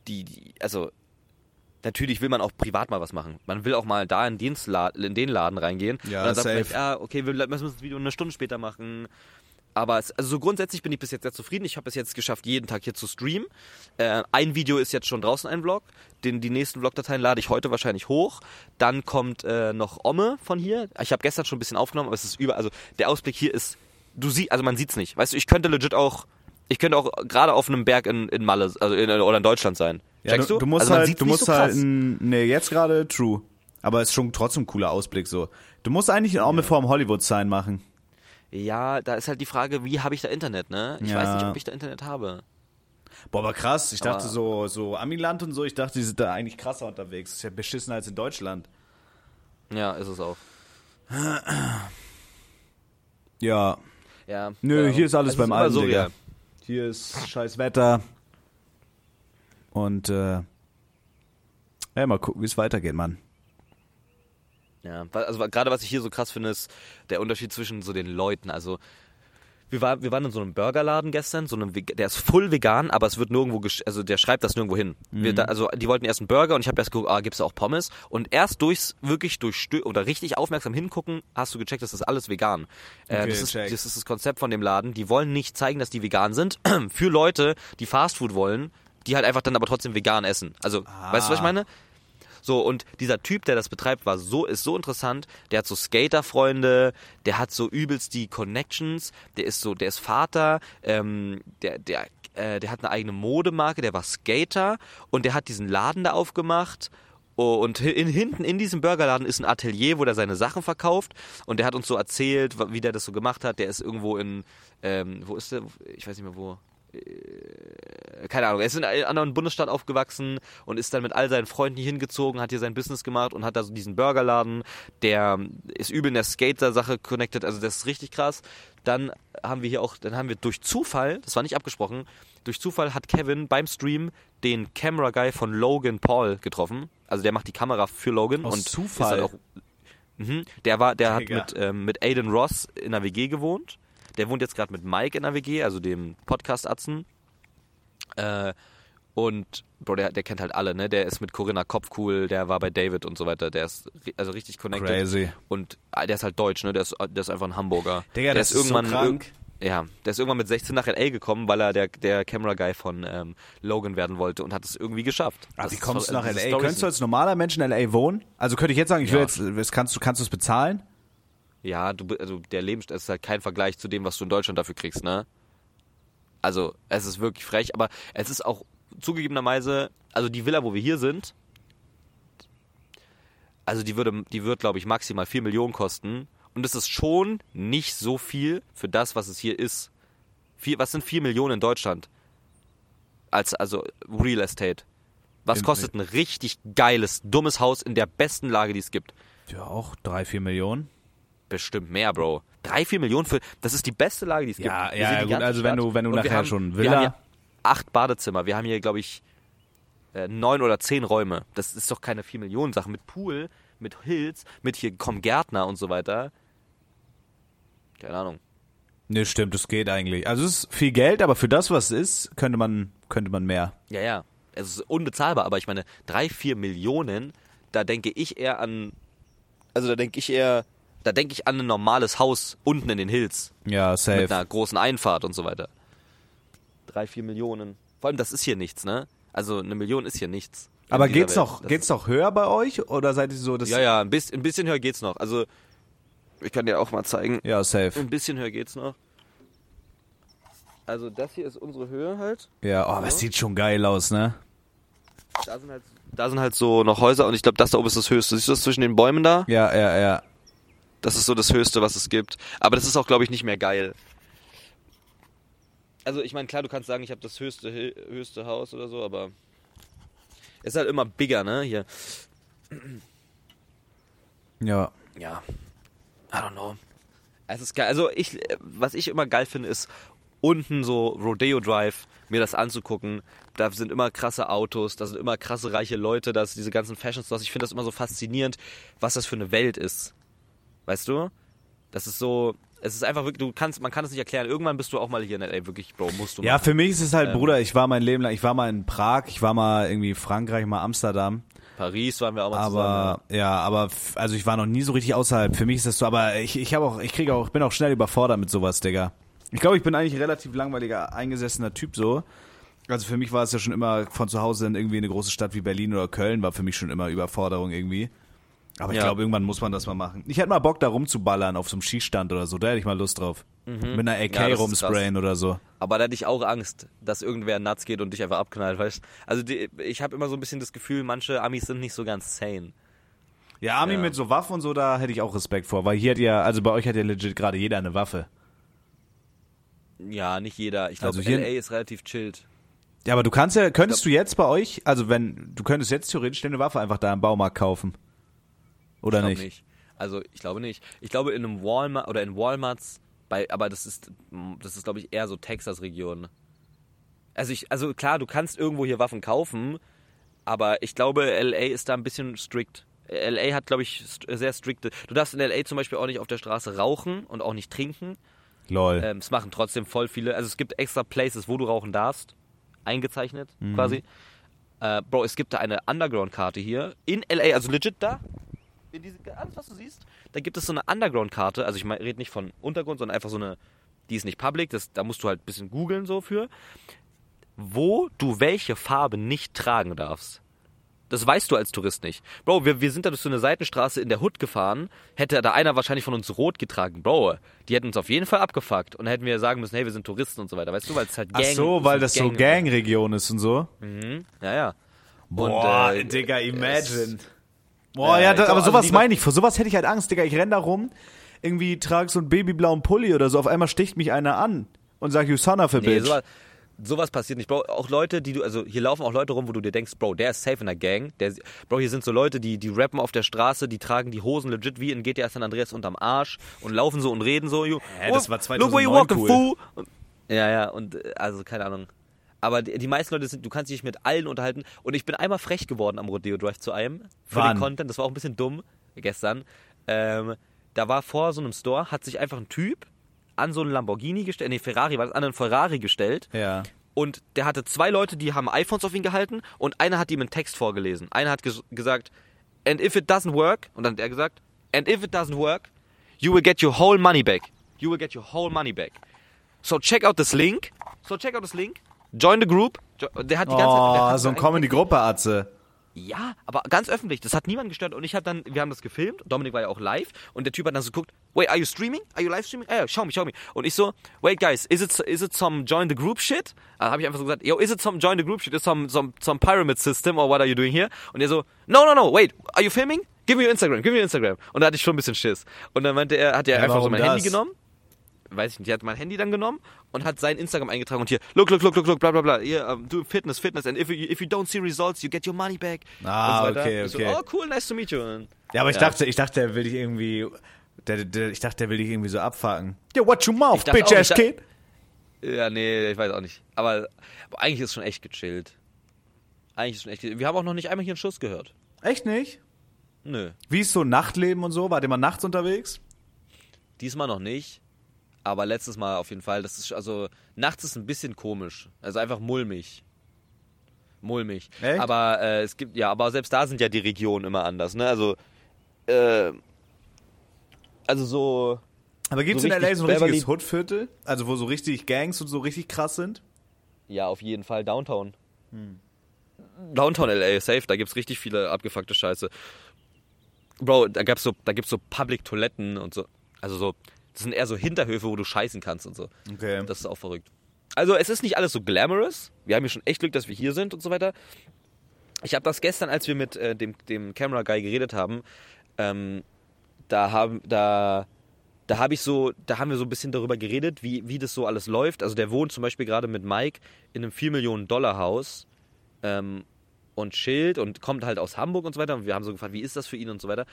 die, die also, natürlich will man auch privat mal was machen. Man will auch mal da in, Dienstla in den Laden reingehen.
Ja,
und dann sagt man
safe.
ah, okay, wir müssen das Video eine Stunde später machen. Aber es, also so grundsätzlich bin ich bis jetzt sehr zufrieden. Ich habe es jetzt geschafft, jeden Tag hier zu streamen. Äh, ein Video ist jetzt schon draußen, ein Vlog. Den, die nächsten Vlogdateien lade ich heute wahrscheinlich hoch. Dann kommt äh, noch Omme von hier. Ich habe gestern schon ein bisschen aufgenommen, aber es ist über. Also der Ausblick hier ist, du siehst, also man sieht's nicht. Weißt du, ich könnte legit auch, ich könnte auch gerade auf einem Berg in, in Malle, also in, oder in Deutschland sein.
Ja,
Checkst
du, du musst
also man
halt, du
nicht
musst
so
halt, nee, jetzt gerade true. Aber es ist schon trotzdem ein cooler Ausblick so. Du musst eigentlich auch mit vorm Hollywood-Sign machen.
Ja, da ist halt die Frage, wie habe ich da Internet, ne? Ich
Ja.
weiß nicht, ob ich da Internet habe.
Boah, aber krass. Ich dachte
Aber-
so, so Amiland und so, ich dachte, die sind da eigentlich krasser unterwegs. Das ist ja beschissener als in Deutschland.
Ja, ist es auch.
Ja.
Ja.
Nö,
ja.
hier ist alles
Es
beim Alten,
so,
Digga.
ja.
Hier ist scheiß Wetter. Und, äh, ja, mal gucken, wie es weitergeht, Mann.
Ja, also gerade was ich hier so krass finde, ist der Unterschied zwischen so den Leuten. Also wir, war, wir waren in so einem Burgerladen gestern, so einem, der ist full vegan, aber es wird nirgendwo, also der schreibt das nirgendwo hin. Wir da, also die wollten erst einen Burger und ich habe erst geguckt, ah, gibt's da auch Pommes? Und erst durchs, wirklich durch, oder richtig aufmerksam hingucken, hast du gecheckt, das ist alles vegan. Äh,
Okay,
das, ist,
check.
das ist das Konzept von dem Laden. Die wollen nicht zeigen, dass die vegan sind, für Leute, die Fastfood wollen, die halt einfach dann aber trotzdem vegan essen. Also, weißt du, was ich meine? So, und dieser Typ, der das betreibt, war so, ist so interessant. Der hat so Skater-Freunde, der hat so übelst die Connections, der ist so, der ist Vater, ähm, der, der, äh, der hat eine eigene Modemarke, der war Skater und der hat diesen Laden da aufgemacht. Oh, und in, hinten in diesem Burgerladen ist ein Atelier, wo der seine Sachen verkauft. Und der hat uns so erzählt, wie der das so gemacht hat. Der ist irgendwo in, ähm, wo ist der? Ich weiß nicht mehr wo keine Ahnung, er ist in einem anderen Bundesstaat aufgewachsen und ist dann mit all seinen Freunden hier hingezogen, hat hier sein Business gemacht und hat da so diesen Burgerladen, der ist übel in der Skater-Sache connected, also das ist richtig krass. Dann haben wir hier auch, dann haben wir durch Zufall, das war nicht abgesprochen, durch Zufall hat Kevin beim Stream den Camera Guy von Logan Paul getroffen. Also der macht die Kamera für Logan
Aus
und
Zufall?
Auch, mhm, der war, der hat mit, ähm, mit Aiden Ross in einer WG gewohnt. Der wohnt jetzt gerade mit Mike in einer WG, also dem Podcast-Atzen. Äh, und Bro, der, der kennt halt alle, ne? Der ist mit Corinna Kopfcool, der war bei David und so weiter. Der ist also richtig connected.
Crazy.
Und ah, der ist halt deutsch, ne? Der ist, der ist einfach ein Hamburger.
Digga,
der
das ist so krank.
Ja, der ist irgendwann mit 16 nach L.A. gekommen, weil er der, der Camera-Guy von ähm, Logan werden wollte und hat es irgendwie geschafft.
Ah,
Das
wie
ist
kommst du nach LA? Könntest du als normaler Mensch in LA wohnen? Also könnte ich jetzt sagen, ich will
Ja.
jetzt, das kannst du, kannst du es bezahlen?
Ja, du, also der Leben ist halt kein Vergleich zu dem, was du in Deutschland dafür kriegst, ne? Also, es ist wirklich frech, aber es ist auch zugegebenerweise, also die Villa, wo wir hier sind, also die würde, die wird, glaube ich, maximal 4 Millionen kosten. Und es ist schon nicht so viel für das, was es hier ist. Vier, was sind 4 Millionen in Deutschland? Als, also Real Estate. Was
In-
kostet ein richtig geiles, dummes Haus in der besten Lage, die es gibt?
Ja, auch drei, vier Millionen.
Bestimmt mehr, Bro. Drei, vier Millionen für. Das ist die beste Lage, die es gibt.
Ja,
Wir
ja,
die
gut, also wenn du- wenn du
wir
nachher
haben,
schon
Wir
Villa-
haben hier acht Badezimmer. Wir haben hier, glaube ich, äh, neun oder zehn Räume. Das ist doch keine vier Millionen Sache. Mit Pool, mit Hills, mit hier kommen Gärtner und so weiter. Keine Ahnung.
Ne, stimmt, das geht eigentlich. Also es ist viel Geld, aber für das, was es ist, könnte man, könnte man mehr.
Ja, ja. Es ist unbezahlbar, aber ich meine, drei, vier Millionen, da denke ich eher an. Also da denke ich eher. Da denke ich an ein normales Haus unten in den Hills.
Ja,
mit
safe.
einer großen Einfahrt und so weiter. Drei, vier Millionen. Vor allem, das ist hier nichts, ne? Also eine Million ist hier nichts.
Aber geht's
Welt.
noch,
Das
geht's noch höher bei euch oder seid ihr so das?
ist, Ja, ja, ein bisschen, ein bisschen höher geht's noch. Also, ich kann dir auch mal zeigen.
Ja, safe.
Ein bisschen höher geht's noch. Also, das hier ist unsere Höhe halt.
Ja, oh, aber es sieht schon geil aus, ne?
Da sind halt, da sind halt so noch Häuser und ich glaube, das da oben ist das höchste. Siehst du das zwischen den Bäumen da?
Ja, ja, ja.
Das ist so das Höchste, was es gibt. Aber das ist auch, glaube ich, nicht mehr geil. Also ich meine, klar, du kannst sagen, ich habe das höchste, höchste Haus oder so, aber es ist halt immer bigger, ne? Hier.
Ja.
Ja. I don't know. Es ist geil. Also ich, äh, was ich immer geil finde, ist unten so Rodeo Drive, mir das anzugucken. Da sind immer krasse Autos, da sind immer krasse reiche Leute, da ist diese ganzen Fashion Stores. Ich finde das immer so faszinierend, was das für eine Welt ist. Weißt du? Das ist so, es ist einfach wirklich, du kannst, man kann es nicht erklären. Irgendwann bist du auch mal hier in LA, wirklich, Bro, musst du
Ja,
mal.
für mich ist es halt,
Ähm.
Bruder, ich war mein Leben lang, ich war mal in Prag, ich war mal irgendwie Frankreich, mal Amsterdam.
Paris waren wir auch mal zusammen.
Aber ja, aber also ich war noch nie so richtig außerhalb. Für mich ist das so, aber ich, ich habe auch, ich kriege auch, bin auch schnell überfordert mit sowas, Digga. Ich glaube, ich bin eigentlich ein relativ langweiliger, eingesessener Typ so. Also für mich war es ja schon immer von zu Hause in irgendwie eine große Stadt wie Berlin oder Köln, war für mich schon immer Überforderung irgendwie. Aber ich
Ja.
glaube, irgendwann muss man das mal machen. Ich hätte mal Bock, da rumzuballern auf so einem Schießstand oder so. Da hätte ich mal Lust drauf. Mit einer AK
Mhm. Ja,
rumsprayen oder so.
Aber da hatte ich auch Angst, dass irgendwer nuts geht und dich einfach abknallt, weißt Also die, ich habe immer so ein bisschen das Gefühl, manche Amis sind nicht so ganz sane.
Ja, Army
Ja.
mit so Waffen und so, da hätte ich auch Respekt vor. Weil hier hat ja, also bei euch hat ja legit gerade jeder eine Waffe.
Ja, nicht jeder. Ich glaube,
Also hier-
LA ist relativ chillt.
Ja, aber du kannst ja, könntest du jetzt bei euch, also wenn, du könntest jetzt theoretisch eine Waffe einfach da im Baumarkt kaufen. Oder
ich
nicht?
glaube nicht. Also ich glaube nicht. Ich glaube in einem Walmart oder in Walmarts, bei, aber das ist, das ist glaube ich eher so Texas-Region. Also ich, also klar, du kannst irgendwo hier Waffen kaufen, aber ich glaube LA ist da ein bisschen strikt. LA hat, glaube ich, sehr strikte. Du darfst in LA zum Beispiel auch nicht auf der Straße rauchen und auch nicht trinken.
Lol.
Ähm, es machen trotzdem voll viele. Also es gibt extra Places, wo du rauchen darfst. Eingezeichnet,
Mhm.
quasi. Äh, Bro, es gibt da eine Underground-Karte hier. In LA, also legit da. In diese, alles, was du siehst. Da gibt es so eine Underground-Karte. Also ich rede nicht von Untergrund, sondern einfach so eine, die ist nicht public. Das, da musst du halt ein bisschen googeln so für. Wo du welche Farbe nicht tragen darfst. Das weißt du als Tourist nicht. Bro, wir, wir sind da durch so eine Seitenstraße in der Hood gefahren. Hätte da einer wahrscheinlich von uns rot getragen. Bro, die hätten uns auf jeden Fall abgefuckt. Und dann hätten wir sagen müssen, hey, wir sind Touristen und so weiter. Weißt du, weil es halt
Ach
Gang
so, weil das so
Gang-
Gangregion ist und so.
Mhm. Ja, ja.
Boah,
Und, äh,
Digga,
es-
imagine. Boah,
Ja,
ja,
ich
da,
glaub,
aber
also
sowas
lieber-
meine ich. Vor sowas hätte ich halt Angst, Digga. Ich renn da rum, irgendwie trage so einen babyblauen Pulli oder so. Auf einmal sticht mich einer an und sagt, you son of a
Nee,
bitch.
sowas, sowas passiert nicht. Bro, auch Leute, die du, also hier laufen auch Leute rum, wo du dir denkst, Bro, der ist safe in der Gang. Der, Bro, hier sind so Leute, die, die rappen auf der Straße, die tragen die Hosen legit wie in GTA San Andreas unterm Arsch und laufen so und reden so.
Hä, das war
Look where you
2009
walking,
cool.
fool. Und, ja, ja, und äh, also keine Ahnung. Aber die, die meisten Leute sind, du kannst dich mit allen unterhalten. Und ich bin einmal frech geworden am Rodeo Drive zu einem. Für
Wann?
den Content. Das war auch ein bisschen dumm gestern. Ähm, da war vor so einem Store, hat sich einfach ein Typ an so einen Lamborghini gestellt, nee, Ferrari war das, an einen Ferrari gestellt.
ja.
Und der hatte zwei Leute, die haben iPhones auf ihn gehalten und einer hat ihm einen Text vorgelesen. Einer hat ges gesagt, and if it doesn't work, und dann hat er gesagt, and if it doesn't work, you will get your whole money back. You will get your whole money back. So check out this link. So check out this link. Join the group. Der hat die ganze Zeit.
Oh,
hat
so ein Comedy-Gruppe, Atze.
Ja, aber ganz öffentlich. Das hat niemand gestört. Und ich habe dann, wir haben das gefilmt. Dominik war ja auch live. Und der Typ hat dann so geguckt, wait, are you streaming? Are you live streaming? Ja, show me, show me. Und ich so, wait guys, is it, is it some join the group shit? Da habe ich einfach so gesagt, yo, is it some join the group shit? Is some, some, some pyramid system or what are you doing here? Und er so, no, no, no, wait, are you filming? Give me your Instagram, give me your Instagram. Und da hatte ich schon ein bisschen Schiss. Und dann meinte er, hat er
Ja,
einfach so mein
das?
Handy genommen. Weiß ich nicht, der hat mein Handy dann genommen und hat sein Instagram eingetragen und hier, look, look, look, look, look, bla, bla, bla, hier, um, do Fitness, Fitness, and if you, if you don't see results, you get your money back.
Ah,
so
okay,
Ich so,
okay.
oh, cool, nice to meet you. Und
Ja, aber ich
Ja.
dachte, ich dachte, der will dich irgendwie, der, der, ich dachte, der will dich irgendwie so abfacken. Yeah, what you mouth, bitch ass kid?
Ja, nee, ich weiß auch nicht. Aber, aber eigentlich ist es schon echt gechillt. Eigentlich ist es schon echt gechillt. Wir haben auch noch nicht einmal hier einen Schuss gehört.
Echt nicht?
Nö,
Wie ist so Nachtleben und so? Wart ihr mal nachts unterwegs?
diesmal noch nicht. Aber letztes Mal auf jeden Fall. Das ist also nachts ist ein bisschen komisch. Also einfach mulmig. Mulmig.
Echt?
Aber äh, es gibt ja, aber selbst da sind ja die Regionen immer anders. Ne? Also äh, also so
Aber gibt's
So
in L.A. so ein richtiges Hoodviertel? Also wo so richtig Gangs und so richtig krass sind?
Ja, auf jeden Fall Downtown. Downtown LA, safe, da gibt's richtig viele abgefuckte Scheiße. Bro, da gab's so, da gibt's so Public Toiletten und so. Also so, das sind eher so Hinterhöfe, wo du scheißen kannst und so.
Okay.
Das ist auch verrückt. Also es ist nicht alles so glamorous. Wir haben ja schon echt Glück, dass wir hier sind und so weiter. Ich habe das gestern, als wir mit äh, dem, dem Camera Guy geredet haben, ähm, da haben, da, da habe ich so, da haben wir so ein bisschen darüber geredet, wie, wie das so alles läuft. Also der wohnt zum Beispiel gerade mit Mike in einem 4 Millionen Dollar Haus ähm, und chillt und kommt halt aus Hamburg und so weiter. Und wir haben so gefragt, wie ist das für ihn und so weiter.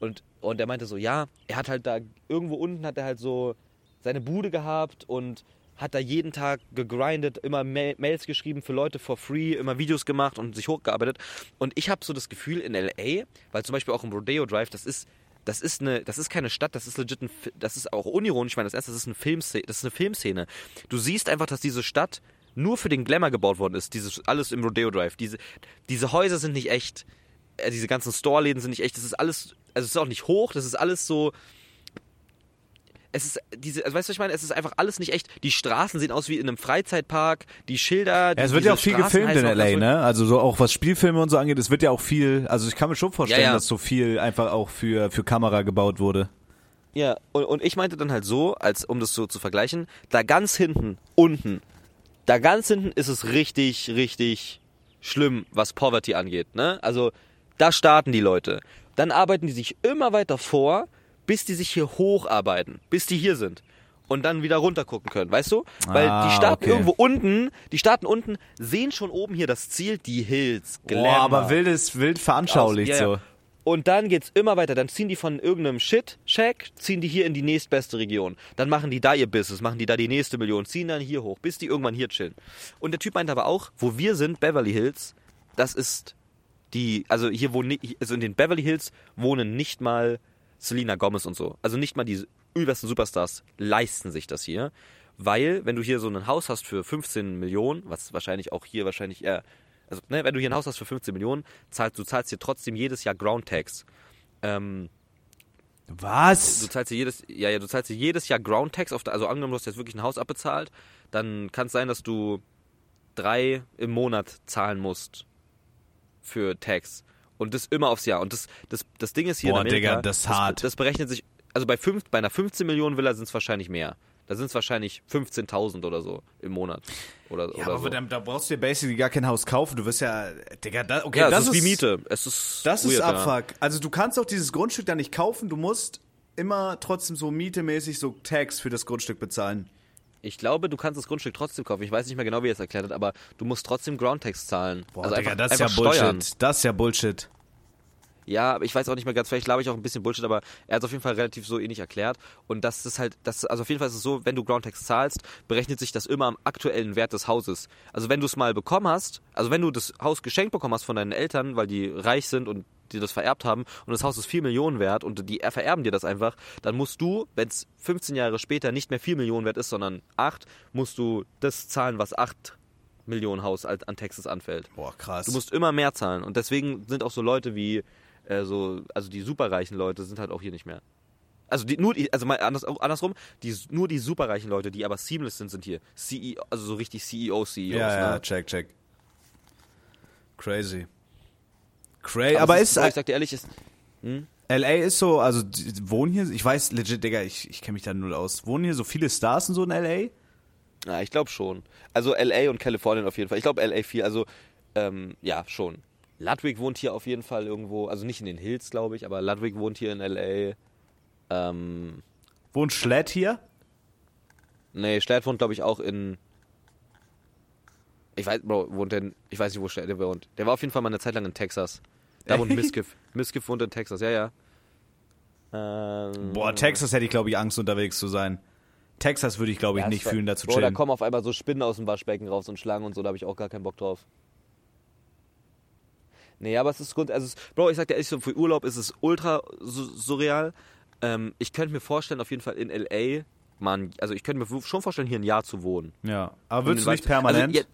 Und, und er meinte so, ja, er hat halt da, irgendwo unten hat er halt so seine Bude gehabt und hat da jeden Tag gegrindet, immer Ma Mails geschrieben für Leute for free, immer Videos gemacht und sich hochgearbeitet. Und ich habe so das Gefühl in LA, weil zum Beispiel auch im Rodeo Drive, das ist, das ist eine, das ist keine Stadt, das ist legit ein, das ist auch unironisch, ich meine das erste, das ist eine Filmszene, das ist eine Filmszene. Du siehst einfach, dass diese Stadt nur für den Glamour gebaut worden ist, dieses alles im Rodeo Drive. Diese, diese Häuser sind nicht echt, äh, diese ganzen Store-Läden sind nicht echt, das ist alles, also es ist auch nicht hoch, das ist alles so, es ist diese, also weißt du, was ich meine? Es ist einfach alles nicht echt. Die Straßen sehen aus wie in einem Freizeitpark, die Schilder.
Ja, es wird ja auch viel
Straßen
gefilmt in L.A., ne? Also so auch was Spielfilme und so angeht, es wird ja auch viel, also ich kann mir schon vorstellen,
Ja, ja.
dass so viel einfach auch für, für Kamera gebaut wurde.
Ja, und, und ich meinte dann halt so, als um das so zu vergleichen, da ganz hinten, unten, da ganz hinten ist es richtig, richtig schlimm, was Poverty angeht, ne? Also, da starten die Leute. Dann arbeiten die sich immer weiter vor, bis die sich hier hocharbeiten, bis die hier sind. Und dann wieder runter gucken können, weißt du? Weil
Ah,
die starten
okay.
irgendwo unten, die starten unten, sehen schon oben hier das Ziel, die Hills, Glamour.
Boah, aber wildes, wild veranschaulicht
Aus- ja,
so.
Und dann geht's immer weiter. Dann ziehen die von irgendeinem Shit-Shack, ziehen die hier in die nächstbeste Region. Dann machen die da ihr Business, machen die da die nächste Million, ziehen dann hier hoch, bis die irgendwann hier chillen. Und der Typ meint aber auch, wo wir sind, Beverly Hills, das ist die, also hier wohnen, also in den Beverly Hills wohnen nicht mal Selena Gomez und so. Also nicht mal die übelsten Superstars leisten sich das hier. Weil, wenn du hier so ein Haus hast für 15 Millionen, was wahrscheinlich auch hier wahrscheinlich eher, also ne, wenn du hier ein Haus hast für 15 Millionen, zahlst du zahlst hier trotzdem jedes Jahr Ground Tax. Ähm, du
Was?
zahlst hier jedes, ja, ja, du zahlst hier jedes Jahr Ground Tax auf der, also angenommen, du hast jetzt wirklich ein Haus abbezahlt, dann kann es sein, dass du drei im Monat zahlen musst für Tax. Und das immer aufs Jahr. Und das, das, das Ding ist hier
Boah,
in Amerika,
Digga, das ist hart.
Das, das berechnet sich, also bei, fünf, bei einer 15 Millionen Villa sind es wahrscheinlich mehr. Da sind es wahrscheinlich 15.000 oder so im Monat. Oder,
Ja,
oder
aber
so.
da, da brauchst du dir basically gar kein Haus kaufen. Du wirst ja, Digga, da, okay,
ja,
das
ist wie Miete. Es ist
Das ist
weird, ja.
Abfuck. Also du kannst auch dieses Grundstück da nicht kaufen. Du musst immer trotzdem so mietemäßig so Tax für das Grundstück bezahlen.
Ich glaube, du kannst das Grundstück trotzdem kaufen. Ich weiß nicht mehr genau, wie er es erklärt hat, aber du musst trotzdem Ground Tax zahlen.
Boah,
also
Digga,
einfach,
das ist ja Bullshit.
Steuern.
Das ist ja Bullshit.
Ja, aber ich weiß auch nicht mehr ganz, vielleicht laber ich auch ein bisschen Bullshit, aber er hat es auf jeden Fall relativ so ähnlich erklärt. Und das ist halt, das, also auf jeden Fall ist es so, wenn du Ground Tax zahlst, berechnet sich das immer am aktuellen Wert des Hauses. Also wenn du es mal bekommen hast, also wenn du das Haus geschenkt bekommen hast von deinen Eltern, weil die reich sind und die das vererbt haben und das Haus ist 4 Millionen wert und die vererben dir das einfach, dann musst du, wenn es 15 Jahre später nicht mehr 4 Millionen wert ist, sondern 8, musst du das zahlen, was 8 Millionen Haus an an Taxes anfällt.
Boah, krass.
Du musst immer mehr zahlen. Und deswegen sind auch so Leute wie, äh, so, also die superreichen Leute sind halt auch hier nicht mehr. Also die, nur die, also mal anders, andersrum, die, nur die superreichen Leute, die aber seamless sind, sind hier. CEO, also so richtig CEO, CEOs.
Ja, ja,
ne?
check, check. Crazy. Crazy. Aber,
es
ist,
Bro, ich sag dir ehrlich, ist,
LA ist so, also wohnen hier, ich weiß legit, Digga, ich, ich kenne mich da null aus. Wohnen hier so viele Stars und so in LA?
ja, ich glaube schon. Also LA und Kalifornien auf jeden Fall. Ich glaube LA viel, also ähm, ja, schon. Ludwig wohnt hier auf jeden Fall irgendwo, also nicht in den Hills, glaube ich, aber Ludwig wohnt hier in LA. Ähm,
Wohnt Schlatt hier?
nee, Stert wohnt, glaube ich, auch in. Ich weiß, Bro, wohnt denn. Ich weiß nicht, wo Stert wohnt. Der war auf jeden Fall mal eine Zeit lang in Texas. Da wohnt? Miskiff. Miskiff wohnt in Texas, ja, ja. Ähm,
Boah, Texas hätte ich, glaube ich, Angst, unterwegs zu sein. Texas würde ich, glaube ich,
ja,
nicht fühlen, da zu
Bro, da
chillen.
kommen auf einmal so Spinnen aus dem Waschbecken raus und Schlangen und so, da habe ich auch gar keinen Bock drauf. Nee, aber es ist Grund, also es, Bro, ich sag dir ehrlich, so für Urlaub ist es ultra su surreal. Ähm, ich könnte mir vorstellen, auf jeden Fall in L.A., man, also ich könnte mir schon vorstellen, hier ein Jahr zu wohnen.
ja, aber würdest du nicht permanent?
Also, ja,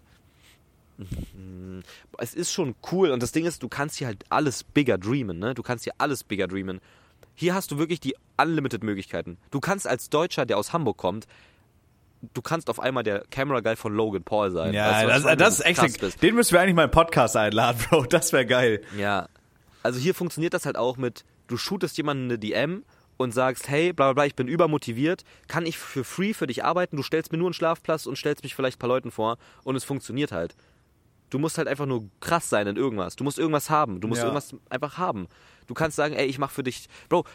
es ist schon cool und das Ding ist, du kannst hier halt alles bigger dreamen, ne? Du kannst hier alles bigger dreamen. Hier hast du wirklich die unlimited Möglichkeiten. Du kannst als Deutscher, der aus Hamburg kommt, du kannst auf einmal der Camera Guy von Logan Paul sein.
ja,
Weißt du, was
das, das
Wenn
ist echt.
bist.
Den müssen wir eigentlich mal im Podcast einladen, Bro. Das wäre geil.
Ja. Also hier funktioniert das halt auch mit, du shootest jemanden eine DM und sagst, hey, bla bla bla, ich bin übermotiviert, kann ich für free für dich arbeiten, du stellst mir nur einen Schlafplatz und stellst mich vielleicht ein paar Leuten vor und es funktioniert halt. Du musst halt einfach nur krass sein in irgendwas. Du musst irgendwas haben. Du musst
Ja.
irgendwas einfach haben. Du kannst sagen, ey, ich mach für dich. Bro,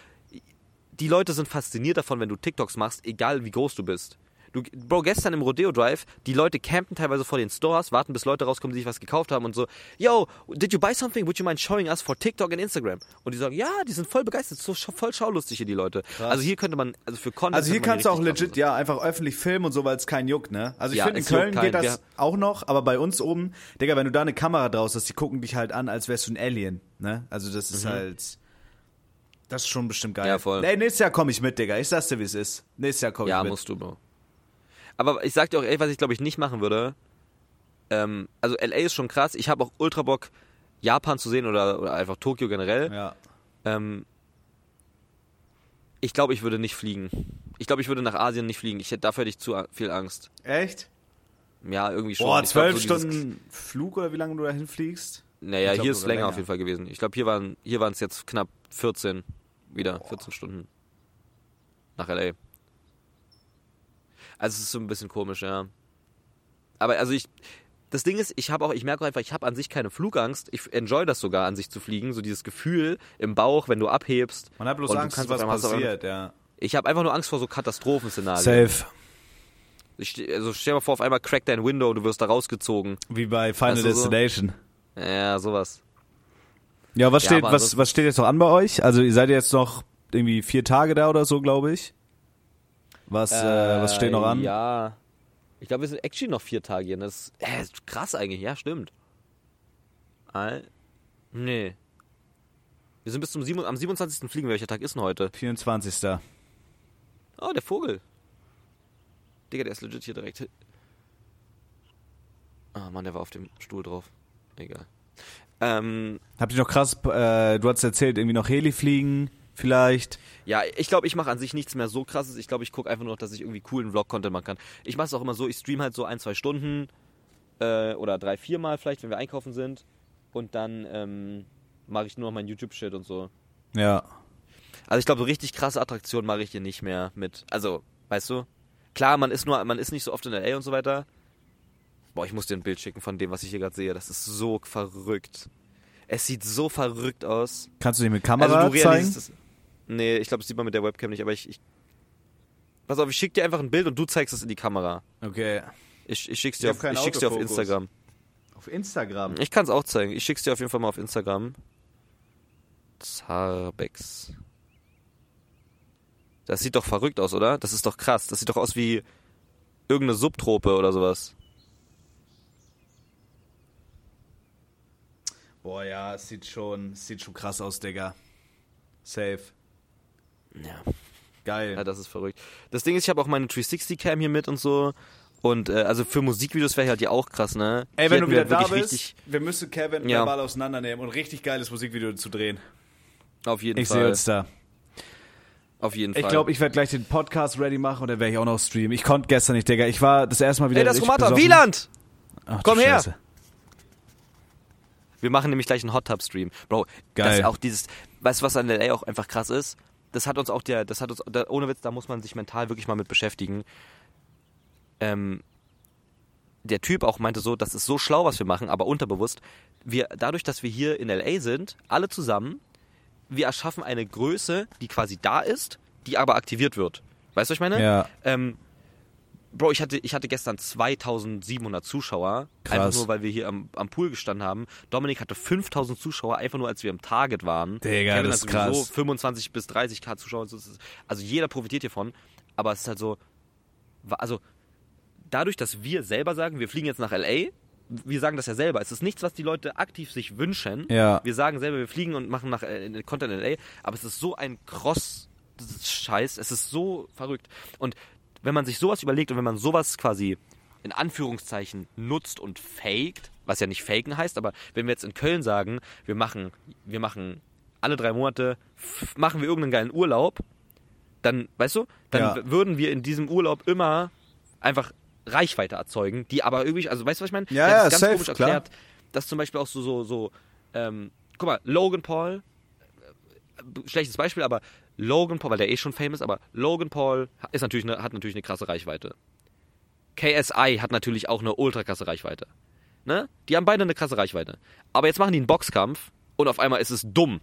die Leute sind fasziniert davon, wenn du TikToks machst, egal wie groß du bist. Du, Bro, gestern im Rodeo Drive, die Leute campen teilweise vor den Stores, warten bis Leute rauskommen, die sich was gekauft haben und so, yo, did you buy something? Would you mind showing us for TikTok and Instagram? Und die sagen, ja, die sind voll begeistert, so voll schaulustig hier die Leute. Also hier könnte man, also für Content.
Also hier kannst du auch
krass
legit, ja, einfach öffentlich filmen und so, weil es keinen juckt, ne? Also ich
Ja,
finde, in Köln geht das
Wir-
auch noch, aber bei uns oben, Digga, wenn du da eine Kamera draus hast, die gucken dich halt an, als wärst du ein Alien, ne? Also das ist halt, das ist schon bestimmt geil.
Mhm. Ja, voll.
Ey, nächstes Jahr komme ich mit, Digga. Ich sag's dir, wie es ist. Nächstes Jahr komme ich
Ja,
mit.
musst du, Bro. Aber ich sag dir auch, ey, was ich glaube ich nicht machen würde. Ähm, also LA ist schon krass. Ich habe auch ultra Bock, Japan zu sehen oder, oder einfach Tokio generell.
Ja.
Ähm, ich glaube, ich würde nicht fliegen. Ich glaube, ich würde nach Asien nicht fliegen. Ich hätte dafür hätte ich zu viel Angst.
Echt?
Ja, irgendwie schon.
Boah, zwölf
so
Stunden Flug oder wie lange du dahin fliegst?
Naja,
glaub
hier ist
sogar
länger, auf
länger.
jeden Fall gewesen. Ich glaube, hier waren hier waren es jetzt knapp 14 wieder, 14 Stunden nach LA. Also es ist so ein bisschen komisch, ja. Aber also ich das Ding ist, ich habe auch ich merke auch einfach, ich habe an sich keine Flugangst. Ich enjoy das sogar an sich zu fliegen, so dieses Gefühl im Bauch, wenn du abhebst.
Man hat bloß Angst,
kannst
was passiert, ja.
Ich habe einfach nur Angst vor so Katastrophenszenarien.
Safe.
Ich, also stell dir mal vor, auf einmal crackt dein Window und du wirst da rausgezogen.
Wie bei Final
Weißt du, so-
Destination.
Ja, sowas.
Ja, was
Ja,
steht, was, was steht jetzt noch an bei euch? Also ihr seid jetzt noch irgendwie vier Tage da oder so, glaube ich. Was, äh, was steht noch an?
Ja. Ich glaube, wir sind actually noch vier Tage hier. Das ist, äh, ist krass eigentlich. Ja, stimmt. All, nee. Wir sind bis zum 7, am 27. fliegen. Welcher Tag ist denn heute?
24.
Oh, der Vogel. Digga, der ist legit hier direkt. Ah, Mann, der war auf dem Stuhl drauf. Egal. Ähm,
Habt ihr noch krass, äh, du hast erzählt, irgendwie noch Heli fliegen, vielleicht.
Ja, ich glaube, ich mache an sich nichts mehr so krasses. Ich glaube, ich gucke einfach nur noch, dass ich irgendwie coolen Vlog-Content machen kann. Ich mache es auch immer so, ich stream halt so ein, zwei Stunden äh, oder drei, vier Mal vielleicht, wenn wir einkaufen sind. Und dann ähm, mache ich nur noch meinen YouTube-Shit und so.
Ja.
Also ich glaube, so richtig krasse Attraktionen mache ich hier nicht mehr mit. Also, weißt du? Klar, man ist nur, man ist nicht so oft in LA und so weiter. Boah, ich muss dir ein Bild schicken von dem, was ich hier gerade sehe. Das ist so verrückt. Es sieht so verrückt aus.
Kannst du dich mit Kamera
Also
zeigen?
es. Nee, ich glaube, das sieht man mit der Webcam nicht, aber ich, ich. Pass auf, ich schick dir einfach ein Bild und du zeigst es in die Kamera.
Okay.
Ich, ich schick's
Ich
dir,
hab
auf, ich schick's dir auf. Instagram.
Auf Instagram.
Ich kann's auch zeigen. Ich schick's dir auf jeden Fall mal auf Instagram. Zarbex. Das sieht doch verrückt aus, oder? Das ist doch krass. Das sieht doch aus wie irgendeine Subtrope oder sowas.
Boah, ja, es sieht schon, es sieht schon krass aus, Digga. Safe.
Ja.
Geil.
Ja, das ist verrückt. Das Ding ist, ich habe auch meine 360-Cam hier mit und so. Und äh, also für Musikvideos wäre halt ja auch krass, ne?
Ey, wenn du wieder da bist, wir müssen Kevin
Ja.
verbal auseinandernehmen und richtig geiles Musikvideo zu drehen.
auf jeden
Ich sehe
Fall.
uns da.
Auf jeden Fall.
Ich glaube, ich werde gleich den Podcast ready machen und dann werde ich auch noch streamen. Ich konnte gestern nicht, Digga. Ich war das erste Mal wieder
Ey, das Romata.
besoffen.
Wieland!
Ach,
Komm her.
Scheiße.
Wir machen nämlich gleich einen Hot Tub Stream. Bro, das
Geil.
ist auch dieses, weißt du, was an LA auch einfach krass ist? Das hat uns auch der, das hat uns, da, ohne Witz, da muss man sich mental wirklich mal mit beschäftigen. Ähm, der Typ auch meinte so, das ist so schlau, was wir machen, aber unterbewusst. Wir, dadurch, dass wir hier in LA sind, alle zusammen, wir erschaffen eine Größe, die quasi da ist, die aber aktiviert wird. Weißt du, was ich meine?
Ja.
Ähm, Bro, ich hatte, ich hatte gestern 2700 Zuschauer,
Krass.
einfach nur, weil wir hier am, am Pool gestanden haben. Dominik hatte 5000 Zuschauer, einfach nur, als wir im Target waren.
Digga,
Kevin
das ist krass.
sowieso 25 bis 30k Zuschauer. Also jeder profitiert hiervon. Aber es ist halt so, also dadurch, dass wir selber sagen, wir fliegen jetzt nach LA, wir sagen das ja selber. Es ist nichts, was die Leute aktiv sich wünschen.
Ja.
Wir sagen selber, wir fliegen und machen nach äh, Content in LA, aber es ist so ein Cross-Scheiß, es ist so verrückt. Und wenn man sich sowas überlegt und wenn man sowas quasi in Anführungszeichen nutzt und faked, was ja nicht faken heißt, aber wenn wir jetzt in Köln sagen, wir machen, wir machen alle drei Monate, machen wir irgendeinen geilen Urlaub, dann, weißt du, dann
Ja.
würden wir in diesem Urlaub immer einfach Reichweite erzeugen, die aber irgendwie, also weißt du, was ich meine?
Ja, ja,
ganz
safe,
komisch
klar.
erklärt, dass zum Beispiel auch so, so, so, ähm, guck mal, Logan Paul, äh, schlechtes Beispiel, aber Logan Paul, weil der eh schon famous, aber Logan Paul ist natürlich eine, hat natürlich eine krasse Reichweite. KSI hat natürlich auch eine ultra krasse Reichweite. Ne? Die haben beide eine krasse Reichweite. Aber jetzt machen die einen Boxkampf und auf einmal ist es dumm.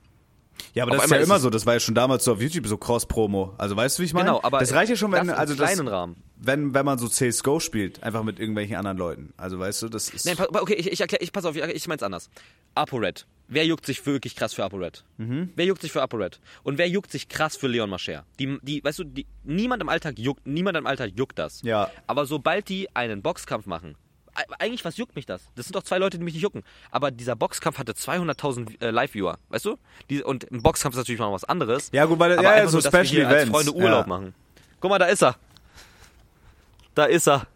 Ja, aber
Auf
das ist ja
ist
immer so. Das war ja schon damals so auf YouTube so Cross-Promo. Also weißt du, wie ich meine?
Genau, aber
das reicht ja schon, wenn, also das,
kleinen Rahmen.
wenn, wenn man so CSGO spielt, einfach mit irgendwelchen anderen Leuten. Also weißt du, das ist.
Nein, okay, ich, ich erkläre, ich pass auf, ich, ich mein's anders. ApoRed. Wer juckt sich wirklich krass für ApoRed?
Mhm.
Wer juckt sich für ApoRed? Und wer juckt sich krass für Leon Mascher? Die, die, weißt du, die, niemand im Alltag juckt, niemand im Alltag juckt das.
Ja.
Aber sobald die einen Boxkampf machen, eigentlich, was juckt mich das? Das sind doch zwei Leute, die mich nicht jucken. Aber dieser Boxkampf hatte 200.000 äh, Live-Viewer, weißt du? Die, und ein Boxkampf ist natürlich noch was anderes.
Ja, gut, weil-
aber
ja, ja, so
nur, dass wir
Special
hier als
Events,
Freunde Urlaub
ja.
machen. Guck mal, da ist er. Da ist er.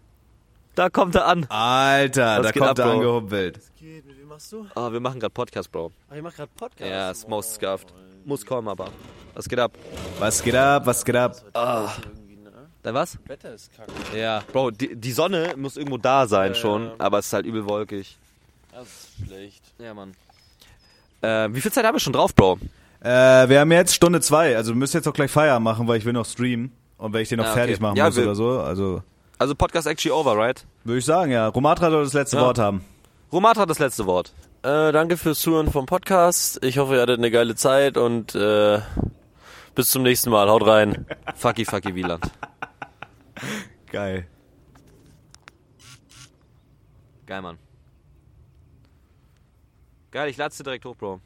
Da kommt er an.
Alter,
Was
da kommt
ab,
er angehumpelt.
geht? Mit machst du?
Ah, wir machen gerade Podcast, Bro.
Ah, ihr macht gerade Podcast.
Ja, ist most scuffed. Muss kommen, aber. Was geht ab?
Was geht ab? Was geht ab?
Irgendwie, ne?
Dein was?
Wetter ist kacke.
Ja. Bro, die, die Sonne muss irgendwo da sein
Ja,
schon,
ja.
aber es ist halt übel wolkig.
Das ist schlecht.
Ja, Mann. Äh, wie viel Zeit haben wir schon drauf, Bro?
Äh, wir haben jetzt Stunde zwei. Also wir müssen jetzt auch gleich Feierabend machen, weil ich will noch streamen. Und wenn ich den noch
Ah, okay.
fertig machen
Ja,
muss
wir-
oder so, also
Also Podcast actually over, right?
würde ich sagen, ja. Romatra soll das letzte
Ja.
Wort haben.
Romata hat das letzte Wort.
Äh, danke fürs Zuhören vom Podcast. Ich hoffe, ihr hattet eine geile Zeit und äh, bis zum nächsten Mal. Haut rein.
Fucky, fucky Wieland.
Geil.
Geil, Mann. Geil, ich dir direkt hoch, Bro.